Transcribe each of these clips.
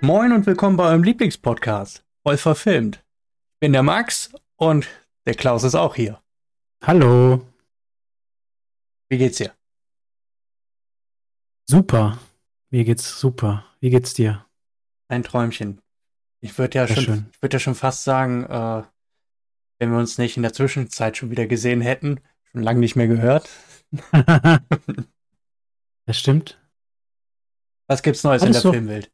Moin und willkommen bei eurem Lieblingspodcast, voll verfilmt. Ich bin der Max und der Klaus ist auch hier. Hallo. Wie geht's dir? Super. Mir geht's super. Wie geht's dir? Ein Träumchen. Ich würde ja, Sehr schon, schön. ich würd ja schon fast sagen, äh, wenn wir uns nicht in der Zwischenzeit schon wieder gesehen hätten, schon lange nicht mehr gehört. das stimmt. Was gibt's Neues in Hattest der du- Filmwelt?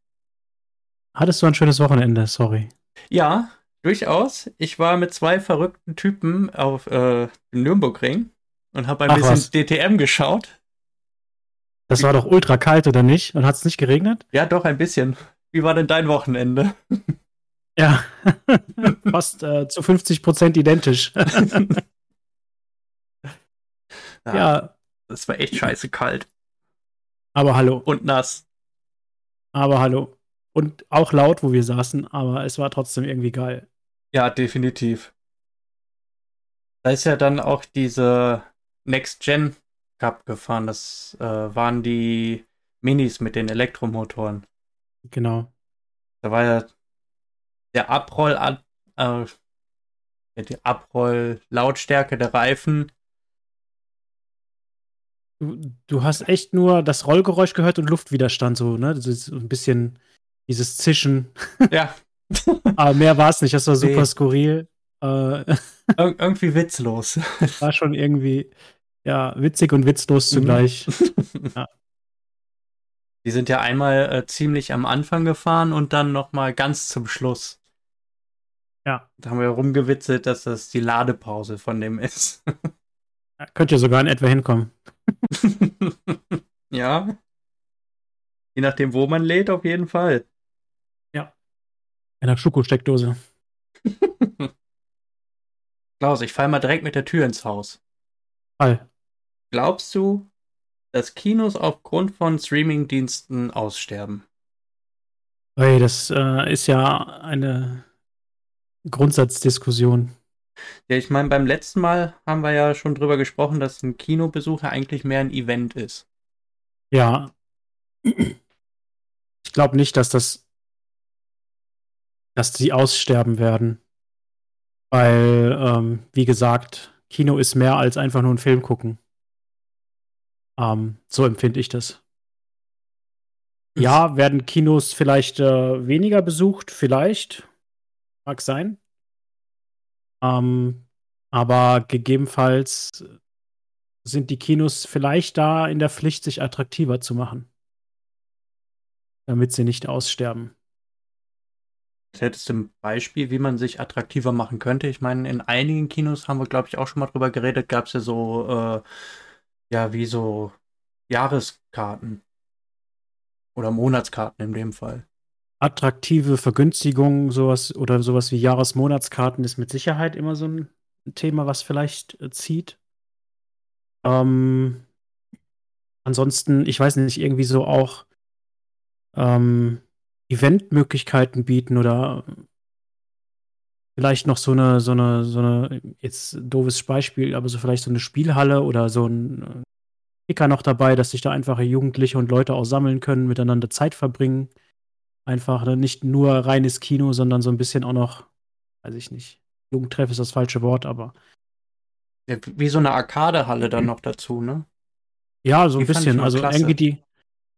Hattest du ein schönes Wochenende? Sorry. Ja, durchaus. Ich war mit zwei verrückten Typen auf äh, dem Nürburgring und habe ein Ach bisschen was. DTM geschaut. Das war doch ultra kalt, oder nicht? Und hat's nicht geregnet? Ja, doch ein bisschen. Wie war denn dein Wochenende? Ja. Fast äh, zu 50 Prozent identisch. ja, Das war echt scheiße kalt aber hallo. und nass. Aber hallo. Und auch laut, wo wir saßen, aber es war trotzdem irgendwie geil. Ja, definitiv. Da ist ja dann auch diese Next Gen Cup gefahren. Das äh, waren die Minis mit den Elektromotoren. Genau. Da war ja der Abroll, äh, die Abroll-Lautstärke der Reifen. Du, du hast echt nur das Rollgeräusch gehört und Luftwiderstand, so, ne? Das ist so ein bisschen dieses Zischen. Ja, Aber mehr war es nicht. Das war super Nee. skurril. Äh, ir irgendwie witzlos. war schon irgendwie, ja, witzig und witzlos Mhm. zugleich. Die sind ja einmal äh, ziemlich am Anfang gefahren und dann nochmal ganz zum Schluss. Ja. Da haben wir rumgewitzelt, dass das die Ladepause von dem ist. Ja, Könnt ihr sogar in etwa hinkommen. ja. Je nachdem, wo man lädt, auf jeden Fall. In der Schokosteckdose. Klaus, ich fall mal direkt mit der Tür ins Haus. Fall. Glaubst du, dass Kinos aufgrund von Streamingdiensten aussterben? Ey, das äh, ist ja eine Grundsatzdiskussion. Ja, ich meine, beim letzten Mal haben wir ja schon drüber gesprochen, dass ein Kinobesuch ja eigentlich mehr ein Event ist. Ja. Ich glaube nicht, dass das, dass sie aussterben werden. Weil, ähm, wie gesagt, Kino ist mehr als einfach nur einen Film gucken. Ähm, so empfinde ich das. Ja, werden Kinos vielleicht äh, weniger besucht? Vielleicht. Mag sein. Ähm, aber gegebenenfalls sind die Kinos vielleicht da in der Pflicht, sich attraktiver zu machen. Damit sie nicht aussterben. Hättest du ein Beispiel, wie man sich attraktiver machen könnte? Ich meine, in einigen Kinos haben wir, glaube ich, auch schon mal drüber geredet, gab es ja so, äh, ja, wie so Jahreskarten. Oder Monatskarten in dem Fall. Attraktive Vergünstigungen, sowas oder sowas wie Jahresmonatskarten ist mit Sicherheit immer so ein Thema, was vielleicht äh, zieht. Ähm, ansonsten, ich weiß nicht, irgendwie so auch ähm, Eventmöglichkeiten bieten oder vielleicht noch so eine, so eine, so eine, jetzt doofes Beispiel, aber so vielleicht so eine Spielhalle oder so ein äh, Kicker noch dabei, dass sich da einfache Jugendliche und Leute auch sammeln können, miteinander Zeit verbringen. Einfach ne, nicht nur reines Kino, sondern so ein bisschen auch noch, weiß ich nicht, Jugendtreff ist das falsche Wort, aber Ja, wie so eine Arcadehalle dann noch dazu, ne? ja, so ein Die bisschen. Also irgendwie die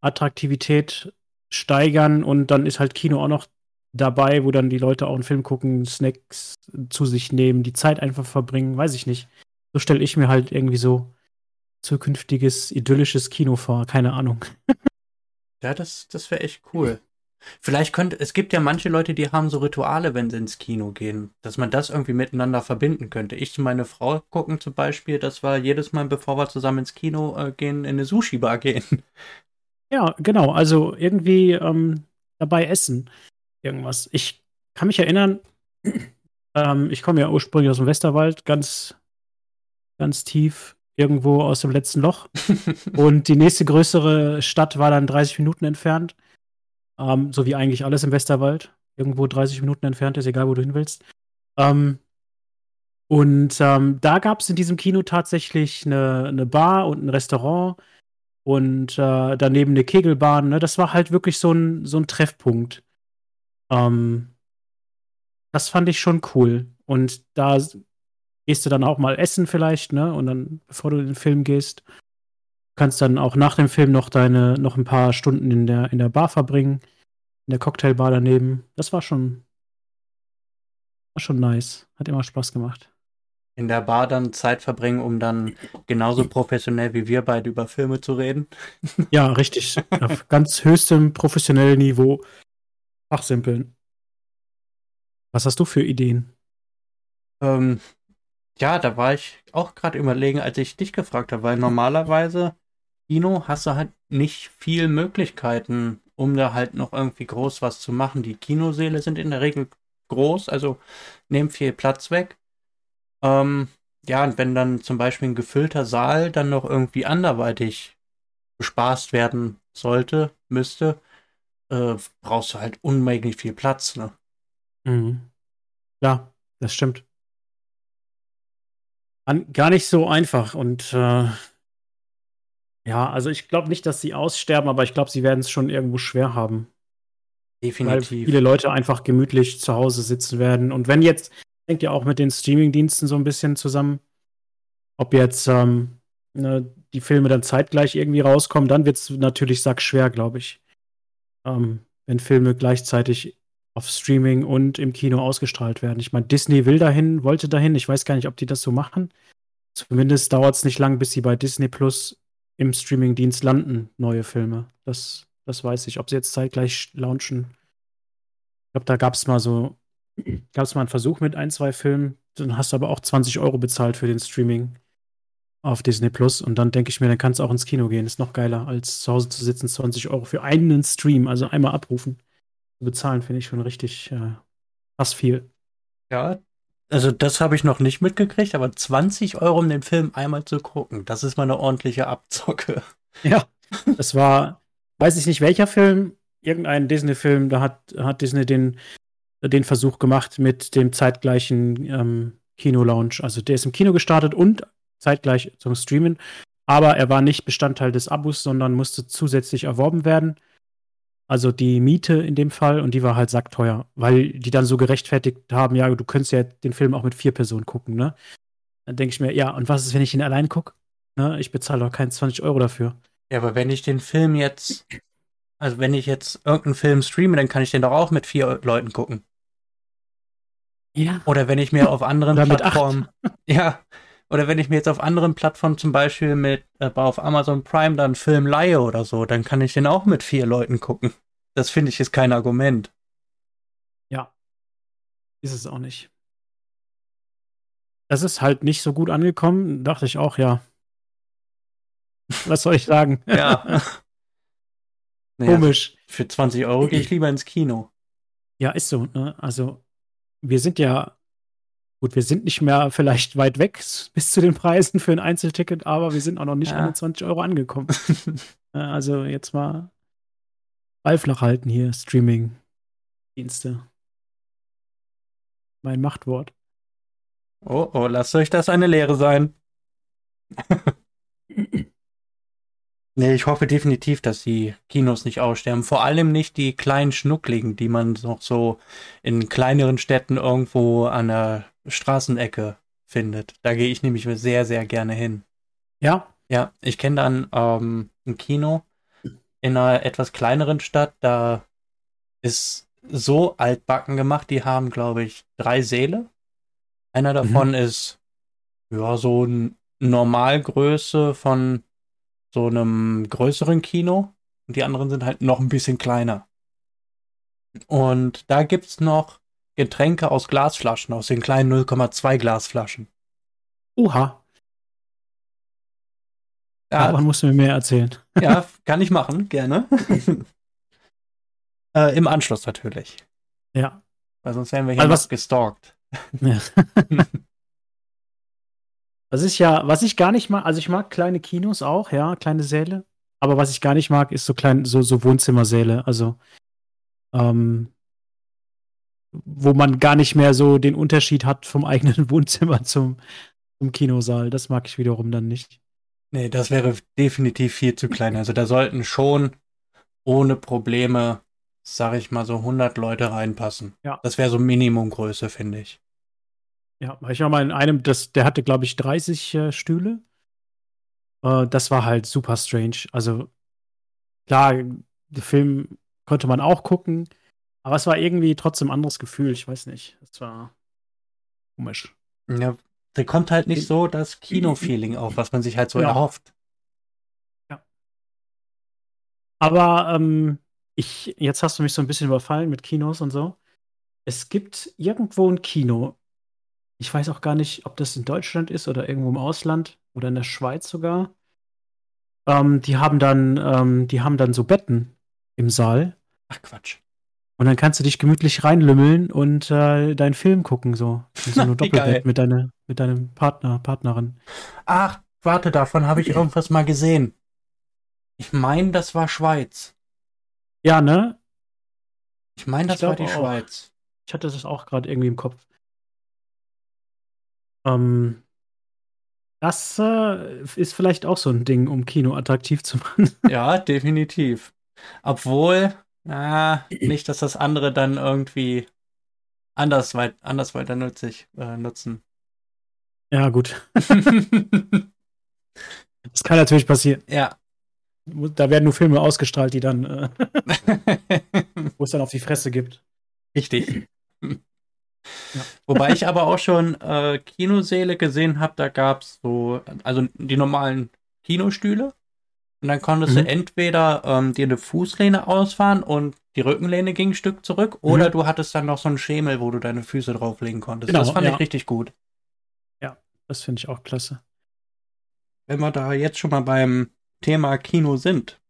Attraktivität steigern und dann ist halt Kino auch noch dabei, wo dann die Leute auch einen Film gucken, Snacks zu sich nehmen, die Zeit einfach verbringen, weiß ich nicht. So stelle ich mir halt irgendwie so zukünftiges idyllisches Kino vor, keine Ahnung. Ja, das, das wäre echt cool. Vielleicht könnte, es gibt ja manche Leute, die haben so Rituale, wenn sie ins Kino gehen, dass man das irgendwie miteinander verbinden könnte. Ich und meine Frau gucken zum Beispiel, dass wir jedes Mal, bevor wir zusammen ins Kino äh, gehen, in eine Sushi-Bar gehen. Ja, genau. Also irgendwie ähm, dabei essen. Irgendwas. Ich kann mich erinnern, ähm, ich komme ja ursprünglich aus dem Westerwald, ganz, ganz tief irgendwo aus dem letzten Loch. Und die nächste größere Stadt war dann 30 Minuten entfernt. Ähm, so wie eigentlich alles im Westerwald. Irgendwo 30 Minuten entfernt ist, egal wo du hin willst. Ähm, und ähm, da gab es in diesem Kino tatsächlich eine, eine Bar und ein Restaurant und äh, daneben eine Kegelbahn. Ne? Das war halt wirklich so ein, so ein Treffpunkt. Ähm, das fand ich schon cool. Und da gehst du dann auch mal essen vielleicht, ne? Und dann, bevor du in den Film gehst, kannst dann auch nach dem Film noch deine, noch ein paar Stunden in der, in der Bar verbringen, in der Cocktailbar daneben. Das war schon, war schon nice. Hat immer Spaß gemacht. In der Bar dann Zeit verbringen, um dann genauso professionell wie wir beide über Filme zu reden. Ja, richtig. Auf ganz höchstem professionellen Niveau fachsimpeln. Was hast du für Ideen? Ähm, ja, da war ich auch gerade überlegen, als ich dich gefragt habe, weil normalerweise Kino hast du halt nicht viel Möglichkeiten, um da halt noch irgendwie groß was zu machen. Die Kinosäle sind in der Regel groß, also nehmen viel Platz weg. Ähm, ja, und wenn dann zum Beispiel ein gefüllter Saal dann noch irgendwie anderweitig bespaßt werden sollte, müsste, äh, brauchst du halt unmöglich viel Platz, ne? Mhm. Ja, das stimmt. An, gar nicht so einfach und äh, ja, also ich glaube nicht, dass sie aussterben, aber ich glaube, sie werden es schon irgendwo schwer haben. Definitiv. Weil viele Leute einfach gemütlich zu Hause sitzen werden. Und wenn jetzt, hängt ja auch mit den Streamingdiensten so ein bisschen zusammen, ob jetzt ähm, ne, die Filme dann zeitgleich irgendwie rauskommen, dann wird es natürlich sackschwer, glaube ich. Ähm, wenn Filme gleichzeitig auf Streaming und im Kino ausgestrahlt werden. Ich meine, Disney will dahin, wollte dahin. Ich weiß gar nicht, ob die das so machen. Zumindest dauert es nicht lang, bis sie bei Disney Plus im Streamingdienst landen, neue Filme. Das, das weiß ich. Ob sie jetzt zeitgleich launchen. Ich glaube, da gab es mal so, gab es mal einen Versuch mit ein, zwei Filmen. Dann hast du aber auch 20 Euro bezahlt für den Streaming auf Disney Plus. Und dann denke ich mir, dann kannst du auch ins Kino gehen. Ist noch geiler, als zu Hause zu sitzen, 20 Euro für einen Stream, also einmal abrufen. Bezahlen finde ich schon richtig äh, fast viel. Ja, also das habe ich noch nicht mitgekriegt, aber 20 Euro, um den Film einmal zu gucken, das ist mal eine ordentliche Abzocke. Ja, es war, weiß ich nicht welcher Film, irgendein Disney-Film, da hat, hat Disney den, den Versuch gemacht mit dem zeitgleichen ähm, Kino-Lounge. Also der ist im Kino gestartet und zeitgleich zum Streamen, aber er war nicht Bestandteil des Abos, sondern musste zusätzlich erworben werden. Also die Miete in dem Fall und die war halt sackteuer, weil die dann so gerechtfertigt haben, ja, du könntest ja den Film auch mit vier Personen gucken, ne? Dann denke ich mir, ja, und was ist, wenn ich ihn allein gucke? Ne? Ich bezahle doch keine 20 Euro dafür. Ja, aber wenn ich den Film jetzt, also wenn ich jetzt irgendeinen Film streame, dann kann ich den doch auch mit vier Leuten gucken. Ja. Oder wenn ich mir auf anderen Oder Plattformen, ja, oder wenn ich mir jetzt auf anderen Plattformen zum Beispiel mit äh, auf Amazon Prime dann Film leihe oder so, dann kann ich den auch mit vier Leuten gucken. Das finde ich ist kein Argument. Ja. Ist es auch nicht. Das ist halt nicht so gut angekommen, dachte ich auch, ja. Was soll ich sagen? Ja. Naja, Komisch. Für 20 Euro gehe ich lieber ins Kino. Ja, ist so. Ne? Also, wir sind ja, gut, wir sind nicht mehr vielleicht weit weg bis zu den Preisen für ein Einzelticket, aber wir sind auch noch nicht Ja. an den 20 Euro angekommen. Also, jetzt mal Ball flach halten hier, Streaming-Dienste. Mein Machtwort. Oh, oh, lasst euch das eine Lehre sein. Nee, ich hoffe definitiv, dass die Kinos nicht aussterben. Vor allem nicht die kleinen Schnuckligen, die man noch so in kleineren Städten irgendwo an der Straßenecke findet. Da gehe ich nämlich sehr, sehr gerne hin. Ja, Ja, ich kenne dann ähm, ein Kino in einer etwas kleineren Stadt. Da ist so altbacken gemacht. Die haben, glaube ich, drei Säle. Einer davon ist ja so eine Normalgröße von so einem größeren Kino. Und die anderen sind halt noch ein bisschen kleiner. Und da gibt's noch Getränke aus Glasflaschen, aus den kleinen 0,2 Glasflaschen. oha. Ja, Davon musst du mir mehr erzählen. Ja, kann ich machen, gerne. äh, Im Anschluss natürlich. Ja. Weil sonst wären wir hier Also was- gestalkt. Ja. Das ist ja, was ich gar nicht mag, also ich mag kleine Kinos auch, ja, kleine Säle. Aber was ich gar nicht mag, ist so klein, so, so Wohnzimmersäle, also ähm, wo man gar nicht mehr so den Unterschied hat vom eigenen Wohnzimmer zum, zum Kinosaal. Das mag ich wiederum dann nicht. Nee, das wäre definitiv viel zu klein. Also da sollten schon ohne Probleme sage ich mal, so 100 Leute reinpassen. Ja. Das wäre so Minimumgröße, finde ich. Ja, ich war mal in einem, das, der hatte, glaube ich, 30 äh, Stühle. Äh, das war halt super strange. Also, klar, den Film konnte man auch gucken, aber es war irgendwie trotzdem ein anderes Gefühl. Ich weiß nicht. Es war komisch. Ja, da kommt halt nicht so das Kino-Feeling auf, was man sich halt so Ja. erhofft. Aber ähm, ich, jetzt hast du mich so ein bisschen überfallen mit Kinos und so. Es gibt irgendwo ein Kino. Ich weiß auch gar nicht, ob das in Deutschland ist oder irgendwo im Ausland oder in der Schweiz sogar. Ähm, die haben dann, ähm, die haben dann so Betten im Saal Ach Quatsch. und dann kannst du dich gemütlich reinlümmeln und äh, deinen Film gucken so. In so einem. Doppelbett mit, deine, mit deinem Partner, Partnerin. Ach, warte, davon habe ich irgendwas mal gesehen. Ich meine, das war Schweiz. Ja, ne? Ich meine, das Ich war die auch. Schweiz. Ich hatte das auch gerade irgendwie im Kopf. Ähm, das äh, ist vielleicht auch so ein Ding, um Kino attraktiv zu machen. Ja, definitiv. Obwohl, ah, nicht, dass das andere dann irgendwie anders, weit, anders weiter nutzig, äh, nutzen. ja, gut. Das kann natürlich passieren. ja. Da werden nur Filme ausgestrahlt, die dann, äh, wo es dann auf die Fresse gibt. Richtig. Wobei ich aber auch schon äh, Kinosäle gesehen habe, da gab es so, also die normalen Kinostühle. Und dann konntest Mhm. du entweder ähm, dir eine Fußlehne ausfahren und die Rückenlehne ging ein Stück zurück, oder du hattest dann noch so einen Schemel, wo du deine Füße drauflegen konntest. Genau, das fand ja. ich richtig gut. Das finde ich auch klasse. Wenn wir da jetzt schon mal beim Thema Kino sind,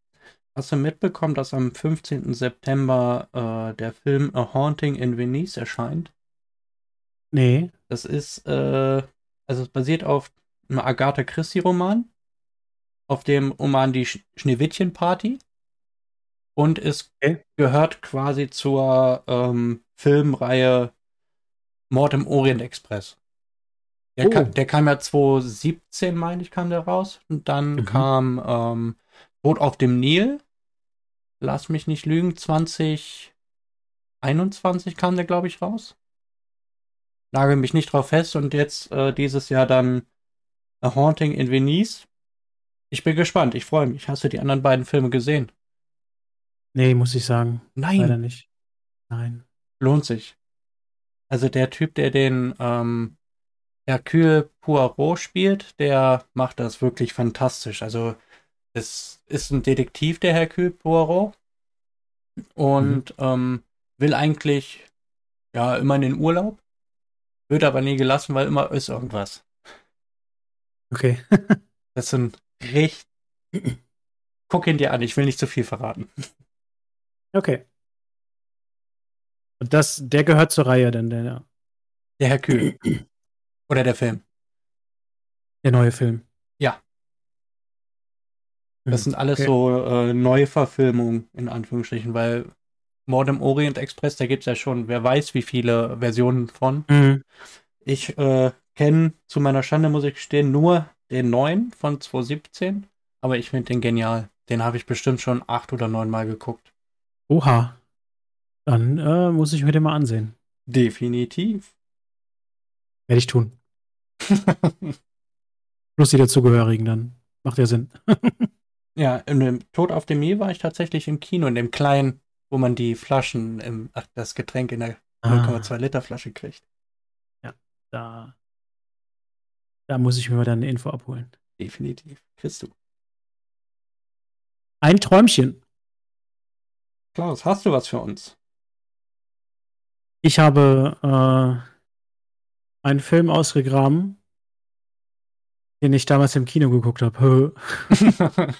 hast du mitbekommen, dass am 15. September äh, der Film A Haunting in Venice erscheint? Nee. Das ist, äh, also es basiert auf einem Agatha Christie-Roman, auf dem Roman Die Sch Schneewittchen-Party und es Okay. gehört quasi zur ähm, Filmreihe Mord im Orient Express. Der, Oh. kam, der kam ja 2017, meine ich, kam der raus. Und dann Mhm. kam ähm, Boot auf dem Nil. Lass mich nicht lügen, 2021 kam der, glaube ich, raus. Nagel mich nicht drauf fest. Und jetzt äh, dieses Jahr dann A Haunting in Venice. Ich bin gespannt, ich freue mich. Hast du die anderen beiden Filme gesehen? Nee, muss ich sagen. Nein. Leider nicht. Nein. lohnt sich. Also der Typ, der den ähm, Hercule Poirot spielt, der macht das wirklich fantastisch. Also es ist ein Detektiv, der Hercule Poirot, und ähm, will eigentlich ja immer in den Urlaub, wird aber nie gelassen, weil immer ist irgendwas. Okay. Das sind richtig. Guck ihn dir an, ich will nicht zu viel verraten. Okay. Und das, der gehört zur Reihe, denn der, Der Hercule. Oder der Film. der neue Film. Ja. Das sind alles Okay. so äh, Neuverfilmungen, in Anführungsstrichen, weil Mord im Orient Express, da gibt es ja schon, wer weiß, wie viele Versionen von. Mhm. Ich äh, kenne, zu meiner Schande muss ich gestehen, nur den neuen von 2017, aber ich finde den genial. Den habe ich bestimmt schon acht oder neun Mal geguckt. Oha. Dann äh, muss ich mir den mal ansehen. Definitiv. Werde ich tun. Plus die dazugehörigen dann. Macht ja Sinn. ja, in dem Tod auf dem Nil war ich tatsächlich im Kino, in dem kleinen, wo man die Flaschen, im, ach, das Getränk in der Ah, 0,2 Liter Flasche kriegt. da, da muss ich mir mal dann eine Info abholen. Definitiv. Kriegst du. Ein Träumchen. Klaus, hast du was für uns? Ich habe äh, einen Film ausgegraben, den ich damals im Kino geguckt habe.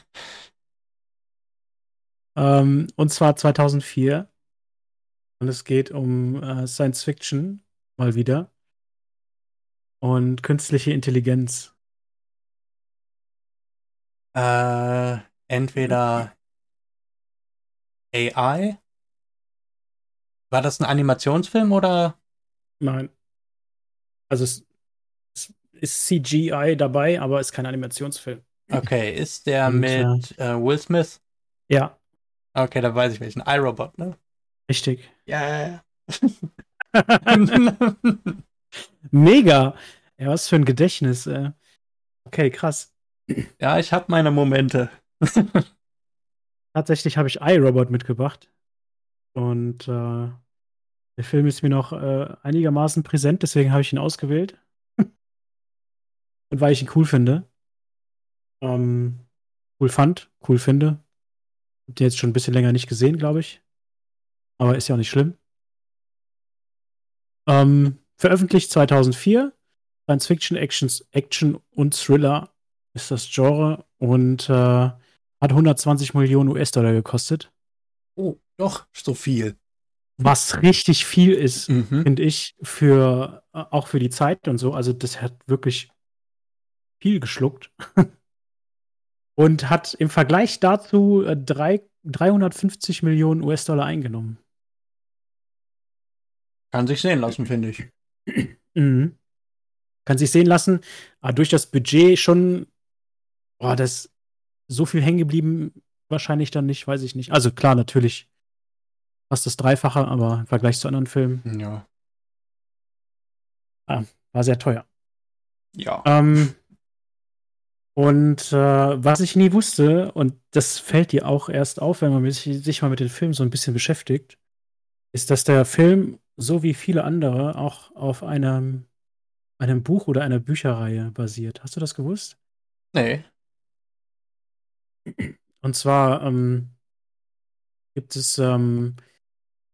ähm, und zwar 2004. Und es geht um äh, Science Fiction, mal wieder. Und künstliche Intelligenz. äh, entweder AI. War das ein Animationsfilm oder? Nein. Also es, es ist CGI dabei, aber ist kein Animationsfilm. Okay, ist der Und, mit äh, Will Smith? Ja, Okay, da weiß ich welchen. iRobot, ne? Richtig. Ja. Mega. Ja, was für ein Gedächtnis. Äh. Okay, krass. Ja, ich habe meine Momente. Tatsächlich habe ich iRobot mitgebracht. Und äh, der Film ist mir noch äh, einigermaßen präsent, deswegen habe ich ihn ausgewählt. Und weil ich ihn cool finde. Ähm, cool fand, cool finde. Hab den jetzt schon ein bisschen länger nicht gesehen, glaube ich. Aber ist ja auch nicht schlimm. Ähm, veröffentlicht 2004. Science Fiction, Actions, Action und Thriller ist das Genre und äh, hat 120 Millionen US-Dollar gekostet. Oh, doch, so viel. Was richtig viel ist, Mhm. finde ich, für äh, auch für die Zeit und so. Also, das hat wirklich viel geschluckt. und hat im Vergleich dazu äh, drei, 350 Millionen US-Dollar eingenommen. Kann sich sehen lassen, finde ich. Mhm. Kann sich sehen lassen. Aber durch das Budget schon, boah, das so viel hängen geblieben, wahrscheinlich dann nicht, weiß ich nicht. Also klar, natürlich fast das Dreifache, aber im Vergleich zu anderen Filmen Ja. war sehr teuer. Ja. Ähm, und äh, was ich nie wusste, und das fällt dir auch erst auf, wenn man sich, sich mal mit dem Film so ein bisschen beschäftigt, ist, dass der Film, so wie viele andere, auch auf einem, einem Buch oder einer Bücherreihe basiert. Hast du das gewusst? Nee. Und zwar ähm, gibt es ähm,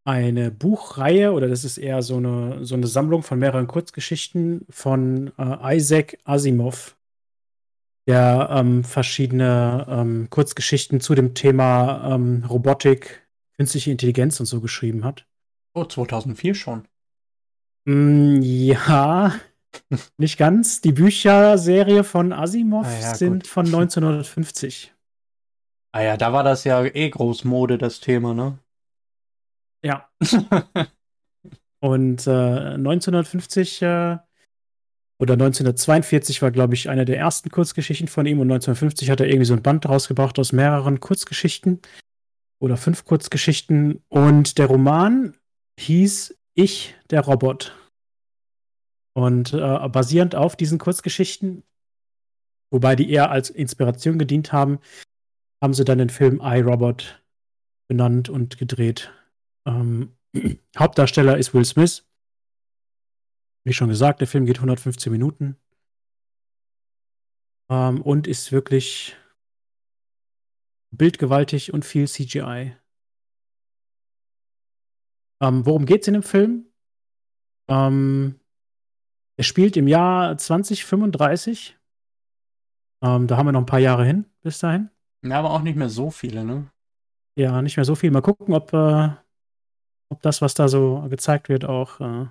eine Buchreihe, oder das ist eher so eine, so eine Sammlung von mehreren Kurzgeschichten von äh, Isaac Asimov, der ähm, verschiedene ähm, Kurzgeschichten zu dem Thema ähm, Robotik, künstliche Intelligenz und so geschrieben hat. Oh, 2004 schon. Mm, ja, nicht ganz. Die Bücherserie von Asimov Ah ja, sind gut. von 1950. Ah ja, da war das ja eh Großmode, das Thema, ne? Ja. Und äh, 1950 äh, oder 1942 war, glaube ich, eine der ersten Kurzgeschichten von ihm und 1950 hat er irgendwie so ein Band rausgebracht aus mehreren Kurzgeschichten oder fünf Kurzgeschichten und der Roman hieß Ich, der Robot. Und äh, basierend auf diesen Kurzgeschichten, wobei die eher als Inspiration gedient haben, haben sie dann den Film iRobot benannt und gedreht. Ähm, Hauptdarsteller ist Will Smith. Wie schon gesagt, der Film geht 115 Minuten. Ähm, und ist wirklich bildgewaltig und viel CGI. Ähm, worum geht's in dem Film? Ähm, er spielt im Jahr 2035. Ähm, da haben wir noch ein paar Jahre hin bis dahin. Ja, aber auch nicht mehr so viele, ne? Ja, nicht mehr so viel. Mal gucken, ob, äh, ob das, was da so gezeigt wird, auch äh,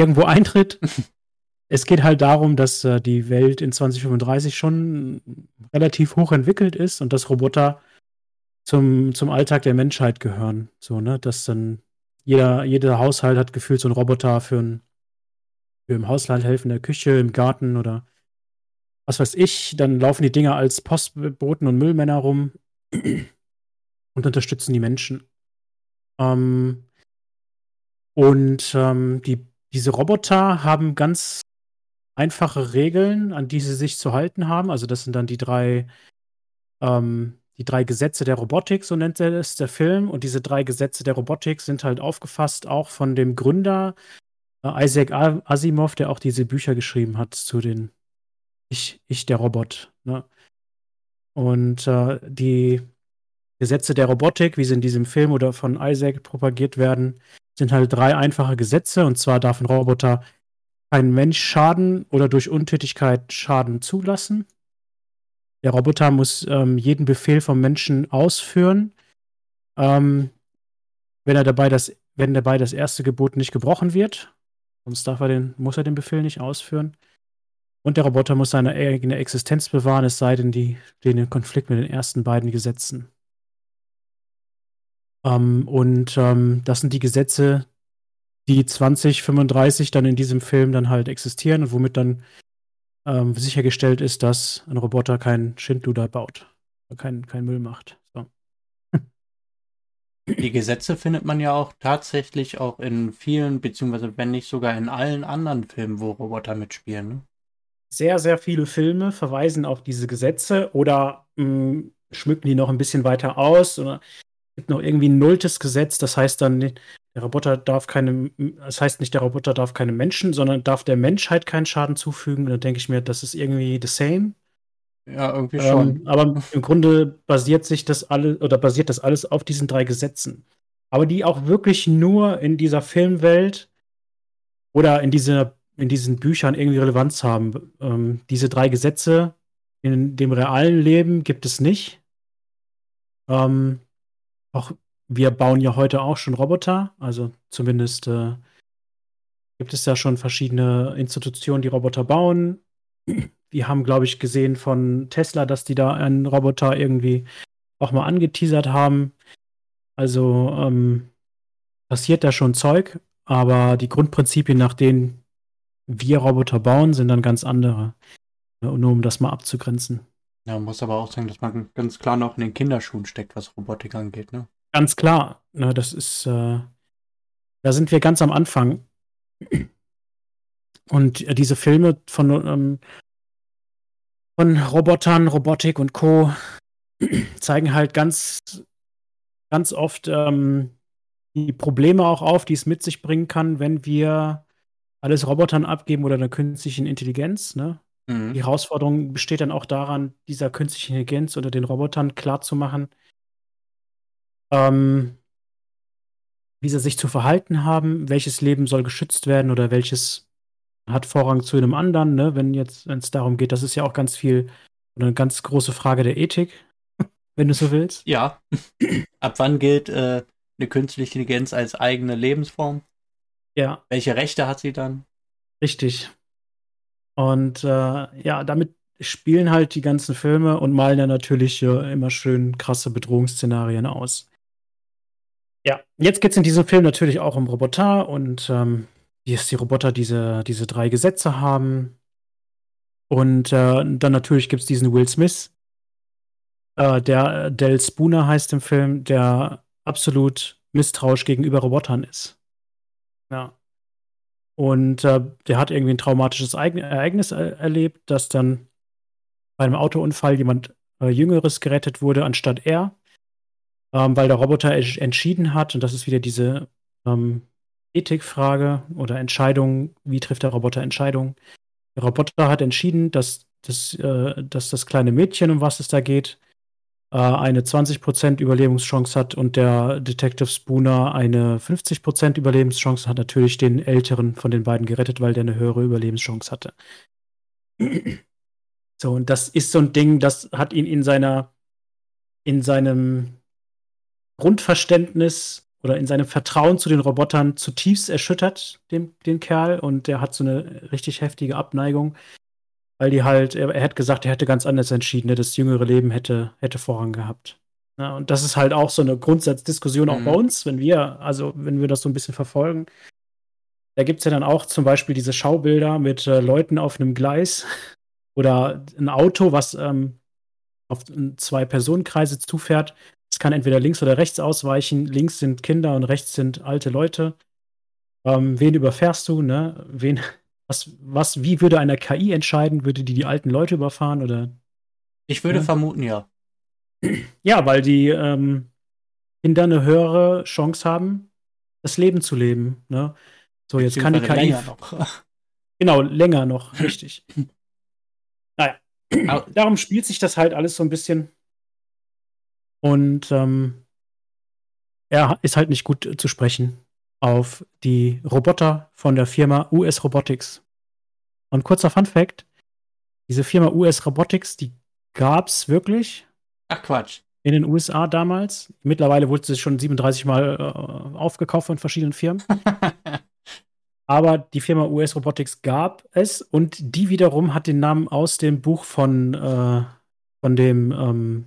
irgendwo eintritt. es geht halt darum, dass äh, die Welt in 2035 schon relativ hoch entwickelt ist und dass Roboter zum, zum Alltag der Menschheit gehören. So, ne? Dass dann jeder, jeder Haushalt hat gefühlt so einen Roboter für, ein, für im Haushalt helfen, in der Küche, im Garten oder was weiß ich. Dann laufen die Dinger als Postboten und Müllmänner rum und unterstützen die Menschen. Ähm, und ähm, die, diese Roboter haben ganz einfache Regeln, an die sie sich zu halten haben. Also das sind dann die drei, ähm, die drei Gesetze der Robotik, so nennt er es, der Film. Und diese drei Gesetze der Robotik sind halt aufgefasst auch von dem Gründer äh, Isaac Asimov, der auch diese Bücher geschrieben hat zu den Ich, ich der Robot. Ne? Und äh, die Gesetze der Robotik, wie sie in diesem Film oder von Isaac propagiert werden, sind halt drei einfache Gesetze. Und zwar darf ein Roboter kein Mensch Schaden oder durch Untätigkeit Schaden zulassen. Der Roboter muss ähm, jeden Befehl vom Menschen ausführen. Ähm, wenn er dabei das, wenn dabei das erste Gebot nicht gebrochen wird, sonst darf er den, muss er den Befehl nicht ausführen. Und der Roboter muss seine eigene Existenz bewahren, es sei denn, die stehen in Konflikt mit den ersten beiden Gesetzen. Ähm, und ähm, das sind die Gesetze, die 2035 dann in diesem Film dann halt existieren und womit dann ähm, sichergestellt ist, dass ein Roboter keinen Schindluder baut, keinen kein Müll macht. So. Die Gesetze findet man ja auch tatsächlich auch in vielen, beziehungsweise wenn nicht sogar in allen anderen Filmen, wo Roboter mitspielen. Ne? Sehr, sehr viele Filme verweisen auf diese Gesetze oder mh, hm, schmücken die noch ein bisschen weiter aus. Oder gibt noch irgendwie ein nulltes Gesetz, das heißt dann, der Roboter darf keine, das heißt nicht, der Roboter darf keine Menschen, sondern darf der Menschheit keinen Schaden zufügen. Und dann denke ich mir, das ist irgendwie the same. Ja, irgendwie ähm, schon. Ähm, aber im Grunde basiert sich das alles oder basiert das alles auf diesen drei Gesetzen. Aber die auch wirklich nur in dieser Filmwelt oder in, dieser, in diesen Büchern irgendwie Relevanz haben. Ähm, diese drei Gesetze in dem realen Leben gibt es nicht. Ähm, auch wir bauen ja heute auch schon Roboter, also zumindest äh, gibt es ja schon verschiedene Institutionen, die Roboter bauen wir haben, glaube ich, gesehen von Tesla, dass die da einen Roboter irgendwie auch mal angeteasert haben. Also ähm, passiert da schon Zeug, aber die Grundprinzipien, nach denen wir Roboter bauen, sind dann ganz andere. Nur um das mal abzugrenzen. Ja, man muss aber auch sagen, dass man ganz klar noch in den Kinderschuhen steckt, was Robotik angeht, ne? Ganz klar. Ne, das ist, äh, da sind wir ganz am Anfang. Und äh, diese Filme von ähm, von Robotern, Robotik und Co. zeigen halt ganz, ganz oft ähm, die Probleme auch auf, die es mit sich bringen kann, wenn wir alles Robotern abgeben oder einer künstlichen Intelligenz. Ne? Mhm. Die Herausforderung besteht dann auch daran, dieser künstlichen Intelligenz oder den Robotern klarzumachen, ähm, wie sie sich zu verhalten haben, welches Leben soll geschützt werden oder welches hat Vorrang zu einem anderen, ne? wenn jetzt, wenn es darum geht, das ist ja auch ganz viel oder eine ganz große Frage der Ethik, wenn du so willst. Ja. Ab wann gilt äh, eine künstliche Intelligenz als eigene Lebensform? Ja. Welche Rechte hat sie dann? Richtig. Und äh, ja, damit spielen halt die ganzen Filme und malen ja natürlich äh, immer schön krasse Bedrohungsszenarien aus. Ja, jetzt geht es in diesem Film natürlich auch um Roboter und ähm, dass die Roboter diese, diese drei Gesetze haben. Und äh, dann natürlich gibt es diesen Will Smith, äh, der Del Spooner heißt im Film, der absolut misstrauisch gegenüber Robotern ist. Ja. Und äh, der hat irgendwie ein traumatisches Ereignis er erlebt, dass dann bei einem Autounfall jemand äh, Jüngeres gerettet wurde, anstatt er, ähm, weil der Roboter entschieden hat, und das ist wieder diese ähm, Ethikfrage oder Entscheidung, wie trifft der Roboter Entscheidungen? Der Roboter hat entschieden, dass, dass, äh, dass das kleine Mädchen, um was es da geht, äh, eine 20% Überlebenschance hat und der Detective Spooner eine 50% Überlebenschance hat, natürlich den älteren von den beiden gerettet, weil der eine höhere Überlebenschance hatte. So, und das ist so ein Ding, das hat ihn in seiner, in seinem Grundverständnis oder in seinem Vertrauen zu den Robotern zutiefst erschüttert, dem, den Kerl. Und der hat so eine richtig heftige Abneigung, weil die halt, er, er hätte gesagt, er hätte ganz anders entschieden, ne? das jüngere Leben hätte, hätte Vorrang gehabt. Ja, und das ist halt auch so eine Grundsatzdiskussion auch mhm. bei uns, wenn wir, also wenn wir das so ein bisschen verfolgen. Da gibt es ja dann auch zum Beispiel diese Schaubilder mit äh, Leuten auf einem Gleis oder ein Auto, was ähm, auf zwei Personenkreise zufährt es kann entweder links oder rechts ausweichen. Links sind Kinder und rechts sind alte Leute. Ähm, wen überfährst du, ne? Wen, was, was, wie würde eine KI entscheiden? Würde die die alten Leute überfahren oder? Ich würde ja? vermuten, ja. Ja, weil die ähm, Kinder eine höhere Chance haben, das Leben zu leben. Ne? So, jetzt kann die KI. Länger noch. Genau, länger noch, richtig. naja. Darum spielt sich das halt alles so ein bisschen. Und ähm, er ist halt nicht gut zu sprechen auf die Roboter von der Firma US Robotics. Und kurzer Fun Fact: Diese Firma US Robotics, die gab es wirklich. Ach Quatsch. In den USA damals. Mittlerweile wurde sie schon 37 Mal äh, aufgekauft von verschiedenen Firmen. Aber die Firma US Robotics gab es und die wiederum hat den Namen aus dem Buch von, äh, von dem ähm,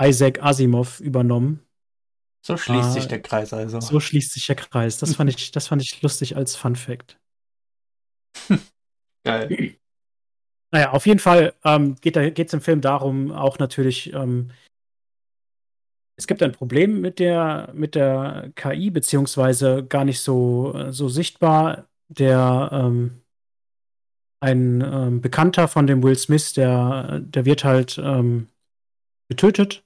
Isaac Asimov übernommen. So schließt äh, sich der Kreis also. So schließt sich der Kreis. Das fand ich, das fand ich lustig als Fun Fact. Geil. Naja, auf jeden Fall ähm, geht es im Film darum, auch natürlich, ähm, es gibt ein Problem mit der, mit der KI, beziehungsweise gar nicht so, so sichtbar. Der ähm, ein ähm, Bekannter von dem Will Smith, der, der wird halt ähm, getötet,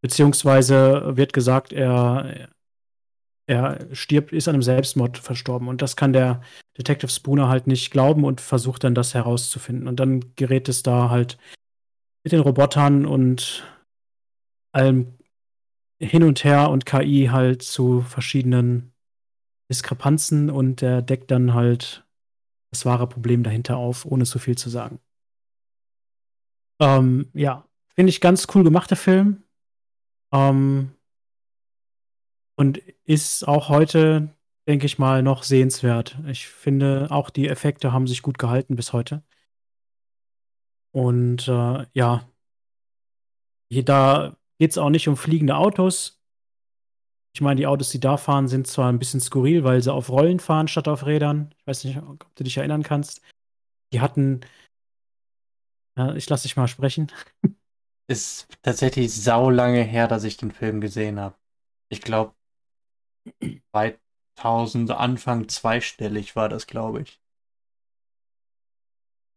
beziehungsweise wird gesagt, er, er stirbt, ist an einem Selbstmord verstorben. Und das kann der Detective Spooner halt nicht glauben und versucht dann das herauszufinden. Und dann gerät es da halt mit den Robotern und allem hin und her und KI halt zu verschiedenen Diskrepanzen und der deckt dann halt das wahre Problem dahinter auf, ohne zu viel zu sagen. Ähm, ja, finde ich ganz cool gemacht, der Film. Ähm, und ist auch heute, denke ich mal, noch sehenswert. Ich finde, auch die Effekte haben sich gut gehalten bis heute. Und äh, ja, da geht es auch nicht um fliegende Autos. Ich meine, die Autos, die da fahren, sind zwar ein bisschen skurril, weil sie auf Rollen fahren statt auf Rädern. Ich weiß nicht, ob du dich erinnern kannst. Die hatten. Ja, ich lasse dich mal sprechen. Ist tatsächlich saulange her, dass ich den Film gesehen habe. Ich glaube, 2000 Anfang zweistellig war das, glaube ich.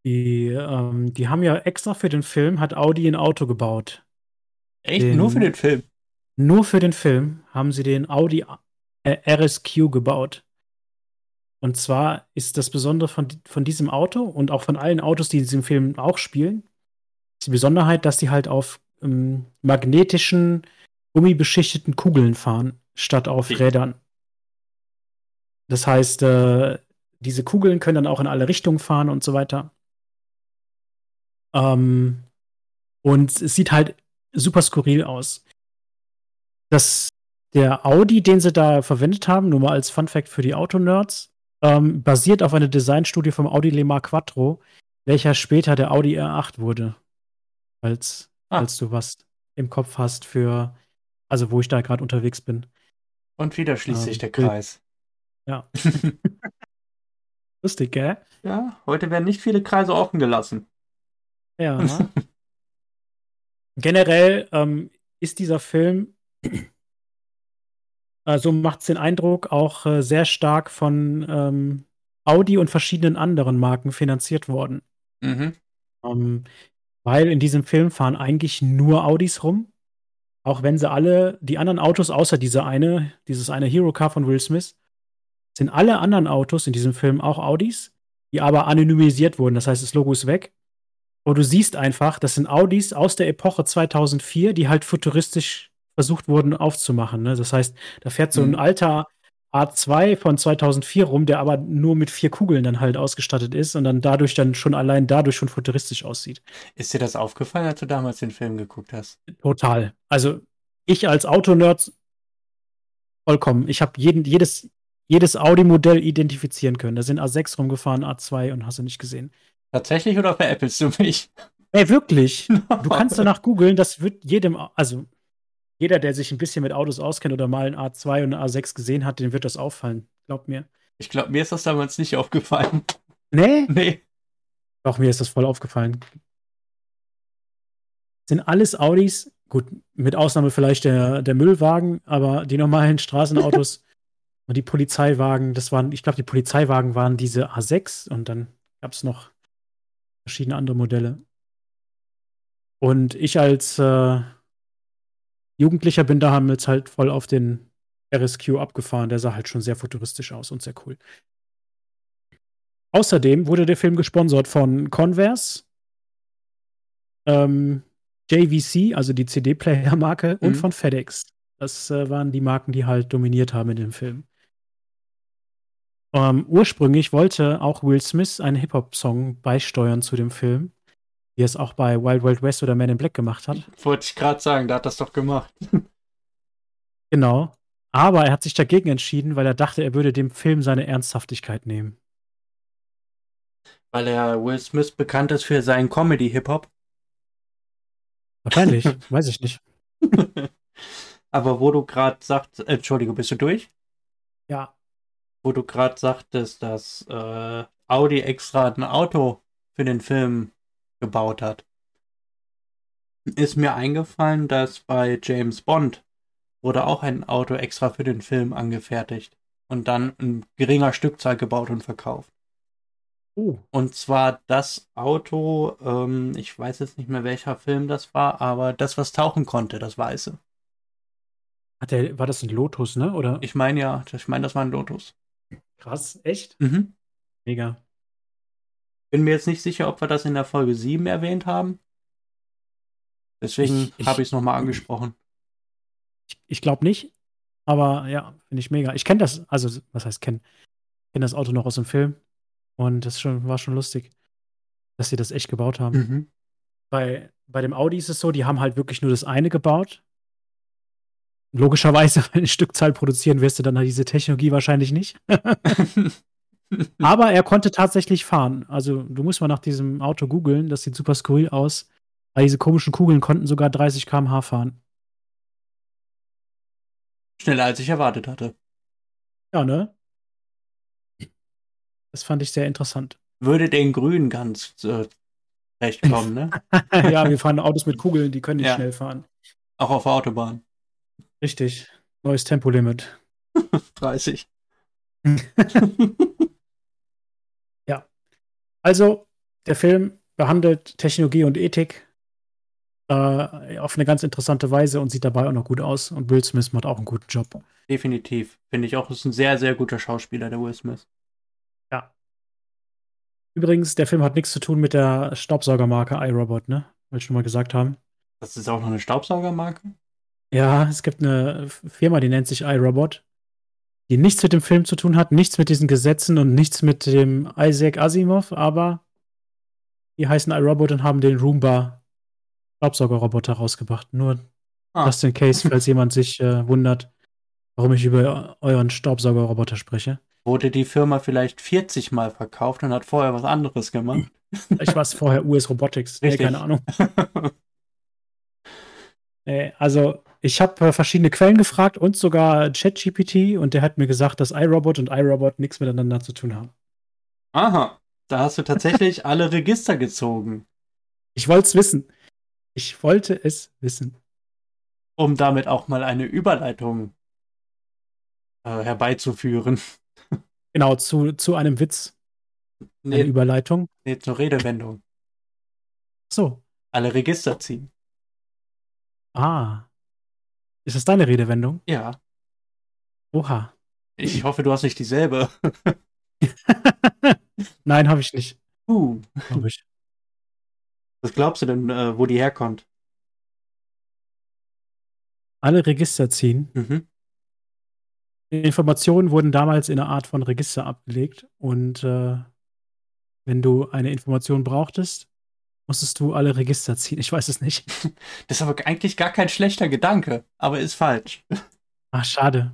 Die, ähm, die haben ja extra für den Film, hat Audi ein Auto gebaut. Echt? Den, nur für den Film? Nur für den Film haben sie den Audi äh, RSQ gebaut. Und zwar ist das Besondere von, von diesem Auto und auch von allen Autos, die in diesem Film auch spielen, die Besonderheit, dass die halt auf ähm, magnetischen, gummibeschichteten Kugeln fahren, statt auf okay. Rädern. Das heißt, äh, diese Kugeln können dann auch in alle Richtungen fahren und so weiter. Ähm, und es sieht halt super skurril aus. Das, der Audi, den sie da verwendet haben, nur mal als Fun Fact für die Autonerds, ähm, basiert auf einer Designstudie vom Audi Le Mans Quattro, welcher später der Audi R8 wurde. Als, ah. als du was im Kopf hast für, also wo ich da gerade unterwegs bin. Und wieder schließt ähm, sich der Kreis. Ja. Lustig, gell? Ja, heute werden nicht viele Kreise offen gelassen. Ja. Generell ähm, ist dieser Film, also macht es den Eindruck, auch äh, sehr stark von ähm, Audi und verschiedenen anderen Marken finanziert worden. Mhm. Ähm, weil in diesem Film fahren eigentlich nur Audis rum. Auch wenn sie alle, die anderen Autos, außer diese eine, dieses eine Hero Car von Will Smith, sind alle anderen Autos in diesem Film auch Audis, die aber anonymisiert wurden. Das heißt, das Logo ist weg. Und du siehst einfach, das sind Audis aus der Epoche 2004, die halt futuristisch versucht wurden aufzumachen. Ne? Das heißt, da fährt so ein mhm. alter A2 von 2004 rum, der aber nur mit vier Kugeln dann halt ausgestattet ist und dann dadurch dann schon allein dadurch schon futuristisch aussieht. Ist dir das aufgefallen, als du damals den Film geguckt hast? Total. Also ich als Autonerd vollkommen. Ich habe jedes, jedes Audi-Modell identifizieren können. Da sind A6 rumgefahren, A2 und hast du nicht gesehen. Tatsächlich oder veräppelst du mich? Ey, wirklich. Du kannst danach googeln, das wird jedem, also jeder, der sich ein bisschen mit Autos auskennt oder mal ein A2 und ein A6 gesehen hat, dem wird das auffallen. Glaub mir. Ich glaube, mir ist das damals nicht aufgefallen. Nee? Nee. Doch, mir ist das voll aufgefallen. sind alles Audis, gut, mit Ausnahme vielleicht der, der Müllwagen, aber die normalen Straßenautos Und die Polizeiwagen, das waren, ich glaube, die Polizeiwagen waren diese A6 und dann gab es noch verschiedene andere Modelle. Und ich als äh, Jugendlicher bin da haben jetzt halt voll auf den RSQ abgefahren. Der sah halt schon sehr futuristisch aus und sehr cool. Außerdem wurde der Film gesponsert von Converse, ähm, JVC, also die CD-Player-Marke, mhm. und von FedEx. Das äh, waren die Marken, die halt dominiert haben in dem Film. Ähm, ursprünglich wollte auch Will Smith einen Hip-Hop-Song beisteuern zu dem Film, wie er es auch bei Wild Wild West oder Man in Black gemacht hat. Wollte ich gerade sagen, da hat das doch gemacht. genau. Aber er hat sich dagegen entschieden, weil er dachte, er würde dem Film seine Ernsthaftigkeit nehmen. Weil er Will Smith bekannt ist für seinen Comedy-Hip-Hop? Wahrscheinlich, weiß ich nicht. Aber wo du gerade sagst, äh, Entschuldigung, bist du durch? Ja wo du gerade sagtest, dass äh, Audi extra ein Auto für den Film gebaut hat, ist mir eingefallen, dass bei James Bond wurde auch ein Auto extra für den Film angefertigt und dann in geringer Stückzahl gebaut und verkauft. Oh. Und zwar das Auto, ähm, ich weiß jetzt nicht mehr welcher Film das war, aber das, was tauchen konnte, das Weiße. Hat der, war das ein Lotus, ne? Oder? Ich meine ja, ich meine, das war ein Lotus. Krass, echt? Mhm. Mega. Bin mir jetzt nicht sicher, ob wir das in der Folge 7 erwähnt haben. Deswegen habe ich es nochmal angesprochen. Ich, ich glaube nicht, aber ja, finde ich mega. Ich kenne das, also was heißt kennen? Ich kenne das Auto noch aus dem Film und das schon, war schon lustig, dass sie das echt gebaut haben. Mhm. Bei, bei dem Audi ist es so, die haben halt wirklich nur das eine gebaut. Logischerweise, wenn eine Stückzahl produzieren, wirst du dann halt diese Technologie wahrscheinlich nicht. Aber er konnte tatsächlich fahren. Also du musst mal nach diesem Auto googeln, das sieht super skurril aus. Weil diese komischen Kugeln konnten sogar 30 km/h fahren. Schneller als ich erwartet hatte. Ja, ne? Das fand ich sehr interessant. Würde den Grün ganz äh, recht kommen, ne? ja, wir fahren Autos mit Kugeln, die können nicht Ja. schnell fahren. Auch auf der Autobahn. Richtig. Neues Tempolimit. 30. Also, der Film behandelt Technologie und Ethik äh, auf eine ganz interessante Weise und sieht dabei auch noch gut aus. Und Will Smith macht auch einen guten Job. Definitiv. Finde ich auch, ist ein sehr, sehr guter Schauspieler, der Will Smith. Übrigens, der Film hat nichts zu tun mit der Staubsaugermarke iRobot, ne? Will ich schon mal gesagt haben. Das ist auch noch eine Staubsaugermarke? Ja, es gibt eine Firma, die nennt sich iRobot, die nichts mit dem Film zu tun hat, nichts mit diesen Gesetzen und nichts mit dem Isaac Asimov, aber die heißen iRobot und haben den Roomba Staubsaugerroboter rausgebracht. Nur Ah. just in case, falls jemand sich äh, wundert, warum ich über euren Staubsaugerroboter spreche. Wurde die Firma vielleicht 40 Mal verkauft und hat vorher was anderes gemacht? Ich war es vorher US Robotics. Nee, keine Ahnung. Äh, also, ich habe äh, verschiedene Quellen gefragt und sogar ChatGPT und der hat mir gesagt, dass iRobot und iRobot nichts miteinander zu tun haben. Aha, da hast du tatsächlich alle Register gezogen, Ich wollte es wissen. Ich wollte es wissen. um damit auch mal eine Überleitung äh, herbeizuführen. Genau, zu, zu einem Witz, eine Nee, Überleitung. nee, zur Redewendung. So. Alle Register ziehen. Ah. Ist das deine Redewendung? Ja, Oha. ich hoffe, du hast nicht dieselbe. Nein, habe ich nicht. Uh, Glaub ich. was glaubst du denn, äh, wo die herkommt? Alle Register ziehen. Mhm. Informationen wurden damals in einer Art von Register abgelegt und äh, wenn du eine Information brauchtest, musstest du alle Register ziehen. Ich weiß es nicht. Das ist aber eigentlich gar kein schlechter Gedanke, aber ist falsch. Ach, schade.